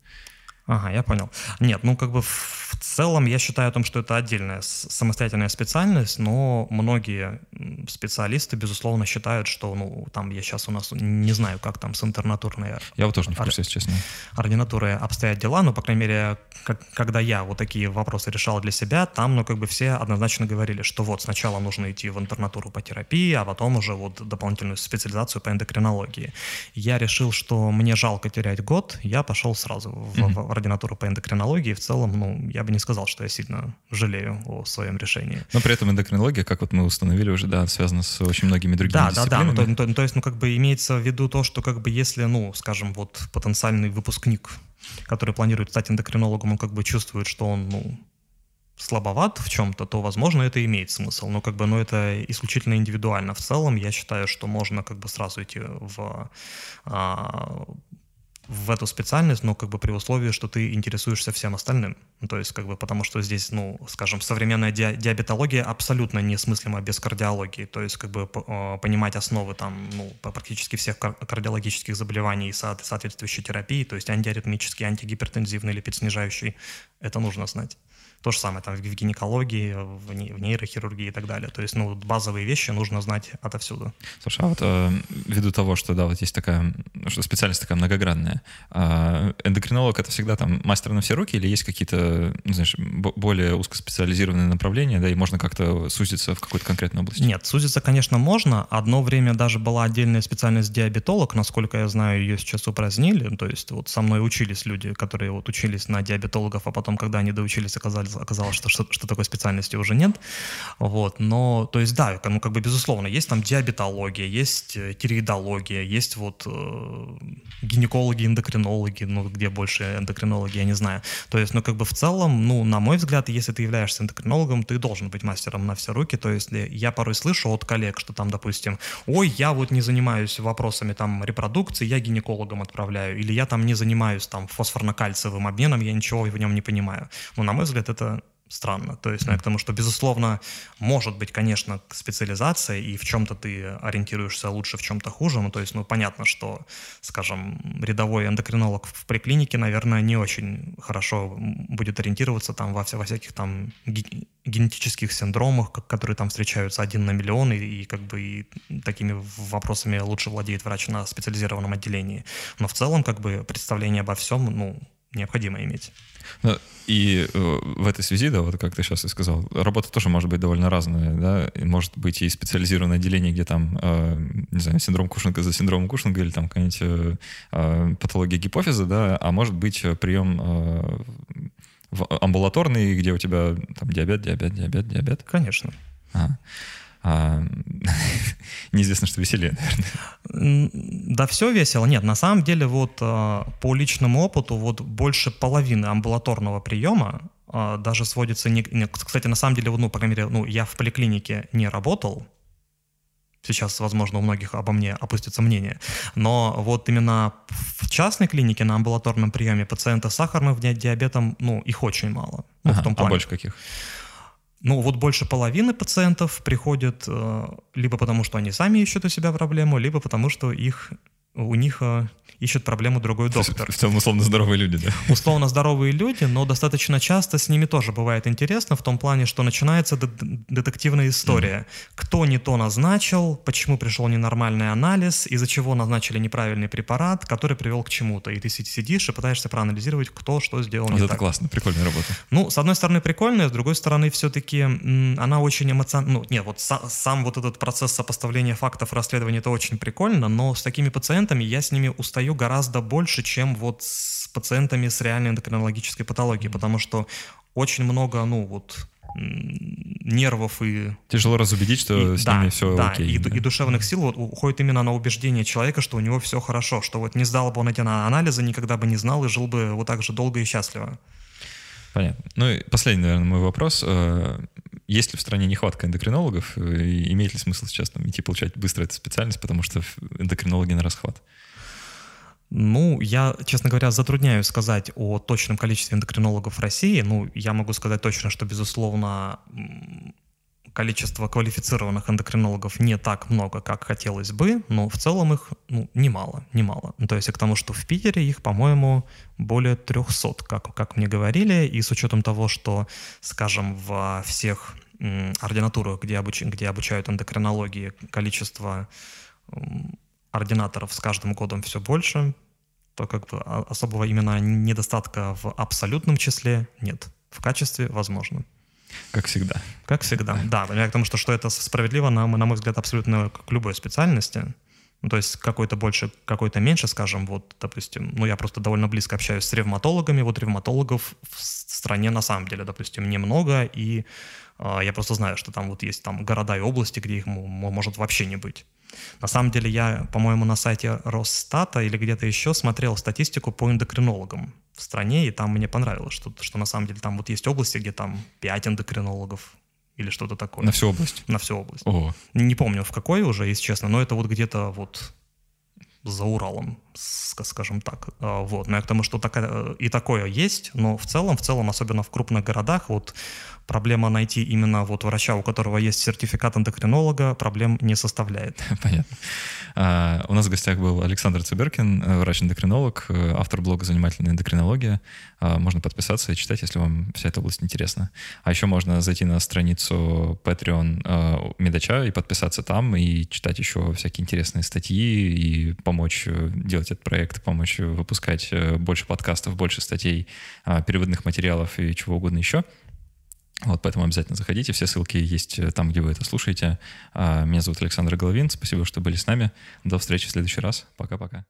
Ага, я понял. Нет, ну как бы в целом я считаю о том, что это отдельная самостоятельная специальность, но многие специалисты, безусловно, считают, что, ну, там я сейчас у нас не знаю, как там с интернатурной... Я вот тоже не в курсе, если честно. Ординатурой обстоят дела, но, по крайней мере, как, когда я вот такие вопросы решал для себя, там, ну, как бы все однозначно говорили, что вот сначала нужно идти в интернатуру по терапии, а потом уже вот дополнительную специализацию по эндокринологии. Я решил, что мне жалко терять год, я пошел сразу в, mm-hmm. в ординатуру по эндокринологии. В целом, ну, я бы не сказал, что я сильно жалею о своем решении. Но при этом эндокринология, как вот мы установили уже, да, связана с очень многими другими да, дисциплинами. Да, да, ну, то, то есть, ну, как бы имеется в виду то, что, как бы, если, ну, скажем, вот потенциальный выпускник, который планирует стать эндокринологом, он как бы чувствует, что он, ну, слабоват в чем-то, то, возможно, это имеет смысл. Но как бы, ну, это исключительно индивидуально. В целом, я считаю, что можно как бы сразу идти в, а, в эту специальность, но как бы при условии, что ты интересуешься всем остальным. Ну, то есть, как бы, потому что здесь, ну, скажем, современная ди диабетология абсолютно несмыслима без кардиологии. То есть, как бы, а, понимать основы там, ну, практически всех кардиологических заболеваний и соответствующей терапии, то есть антиаритмический, антигипертензивный, липидснижающий, это нужно знать. То же самое там в гинекологии, в, нейрохирургии и так далее. То есть, ну, базовые вещи нужно знать отовсюду. Слушай, а вот э, ввиду того, что, да, вот есть такая, что специальность такая многогранная, э, эндокринолог — это всегда там мастер на все руки или есть какие-то, ну, знаешь, более узкоспециализированные направления, да, и можно как-то сузиться в какой-то конкретной области? Нет, сузиться, конечно, можно. Одно время даже была отдельная специальность диабетолог, насколько я знаю, ее сейчас упразднили. То есть вот со мной учились люди, которые вот учились на диабетологов, а потом, когда они доучились, оказались оказалось, что, что, что такой специальности уже нет. Вот, но, то есть, да, ну, как бы, безусловно, есть там диабетология, есть э, тиреидология, есть вот э, гинекологи, эндокринологи, ну, где больше эндокринологи, я не знаю. То есть, ну, как бы, в целом, ну, на мой взгляд, если ты являешься эндокринологом, ты должен быть мастером на все руки. То есть, я порой слышу от коллег, что там, допустим, ой, я вот не занимаюсь вопросами там репродукции, я гинекологом отправляю, или я там не занимаюсь там фосфорно-кальциевым обменом, я ничего в нем не понимаю. Но, на мой взгляд, это странно. То есть, ну, я к тому, что, безусловно, может быть, конечно, специализация, и в чем-то ты ориентируешься лучше, в чем-то хуже. Ну, то есть, ну, понятно, что, скажем, рядовой эндокринолог в приклинике, наверное, не очень хорошо будет ориентироваться там во, вся, во всяких там генетических синдромах, которые там встречаются один на миллион, и, и как бы и такими вопросами лучше владеет врач на специализированном отделении. Но в целом, как бы, представление обо всем, ну, необходимо иметь. Ну, и э, в этой связи, да, вот как ты сейчас и сказал, работа тоже может быть довольно разная, да, и может быть и специализированное отделение, где там, э, не знаю, синдром Кушинга за синдромом Кушинга или там какая-нибудь э, э патология гипофиза, да, а может быть э, прием э, амбулаторный, где у тебя там диабет, диабет, диабет, диабет. Конечно. А. А, неизвестно, что веселее, наверное. Да, все весело. Нет, на самом деле вот а, по личному опыту вот больше половины амбулаторного приема а, даже сводится... Не, не, кстати, на самом деле, ну, по крайней мере, ну, я в поликлинике не работал, сейчас, возможно, у многих обо мне опустится мнение. Но вот именно в частной клинике на амбулаторном приеме пациентов с сахарным диабетом, ну, их очень мало. Ну, ага, в том а плане. А больше каких? Ну, вот больше половины пациентов приходят э, либо потому, что они сами ищут у себя проблему, либо потому, что их, у них э, ищет проблему другой доктор. В целом условно здоровые люди, да? Условно здоровые люди, но достаточно часто с ними тоже бывает интересно в том плане, что начинается детективная история. Mm-hmm. Кто не то назначил, почему пришел ненормальный анализ, из-за чего назначили неправильный препарат, который привел к чему-то. И ты сидишь и пытаешься проанализировать, кто что сделал вот не это так. классно, прикольная работа. Ну, с одной стороны, прикольная, с другой стороны, все-таки она очень эмоциональна. Ну, нет, вот сам вот этот процесс сопоставления фактов расследования, это очень прикольно, но с такими пациентами я с ними устаю устаю гораздо больше, чем вот с пациентами с реальной эндокринологической патологией, потому что очень много, ну вот, нервов и... Тяжело разубедить, что и, с да, ними все да, окей. И, да, и душевных сил вот, уходит именно на убеждение человека, что у него все хорошо, что вот не сдал бы он эти анализы, никогда бы не знал и жил бы вот так же долго и счастливо. Понятно. Ну и последний, наверное, мой вопрос. Э, есть ли в стране нехватка эндокринологов? И имеет ли смысл сейчас там, идти получать быстро эту специальность, потому что эндокринологи на расхват? Ну, я, честно говоря, затрудняюсь сказать о точном количестве эндокринологов в России. Ну, я могу сказать точно, что, безусловно, количество квалифицированных эндокринологов не так много, как хотелось бы, но в целом их ну, немало, немало. Ну, то есть к тому, что в Питере их, по-моему, более 300, как, как мне говорили, и с учетом того, что, скажем, во всех ординатурах, где, обуч... где обучают эндокринологии, количество ординаторов с каждым годом все больше, то как бы особого именно недостатка в абсолютном числе нет. В качестве возможно. Как всегда. Как всегда, да. Я к тому, что, что это справедливо, на, на мой взгляд, абсолютно к любой специальности. Ну, то есть какой-то больше, какой-то меньше, скажем, вот, допустим, ну, я просто довольно близко общаюсь с ревматологами, вот ревматологов в стране на самом деле, допустим, немного, и э, я просто знаю, что там вот есть там города и области, где их может вообще не быть. На самом деле я, по-моему, на сайте Росстата или где-то еще смотрел статистику по эндокринологам в стране, и там мне понравилось, что, что на самом деле там вот есть области, где там 5 эндокринологов, или что-то такое. На всю область? На всю область. Ого. Не помню в какой уже, если честно, но это вот где-то вот за Уралом, скажем так. А, вот. Но я к тому, что такая, и такое есть, но в целом, в целом, особенно в крупных городах, вот проблема найти именно вот врача, у которого есть сертификат эндокринолога, проблем не составляет. Понятно. А, у нас в гостях был Александр Циберкин, э, врач-эндокринолог, э, автор блога «Занимательная эндокринология». А, можно подписаться и читать, если вам вся эта область интересна. А еще можно зайти на страницу Patreon э, Медача и подписаться там, и читать еще всякие интересные статьи, и помочь делать этот проект, помочь выпускать больше подкастов, больше статей, а, переводных материалов и чего угодно еще. Вот, поэтому обязательно заходите. Все ссылки есть э, там, где вы это слушаете. А, меня зовут Александр Головин. Спасибо, что были с нами. До встречи в следующий раз. Пока-пока.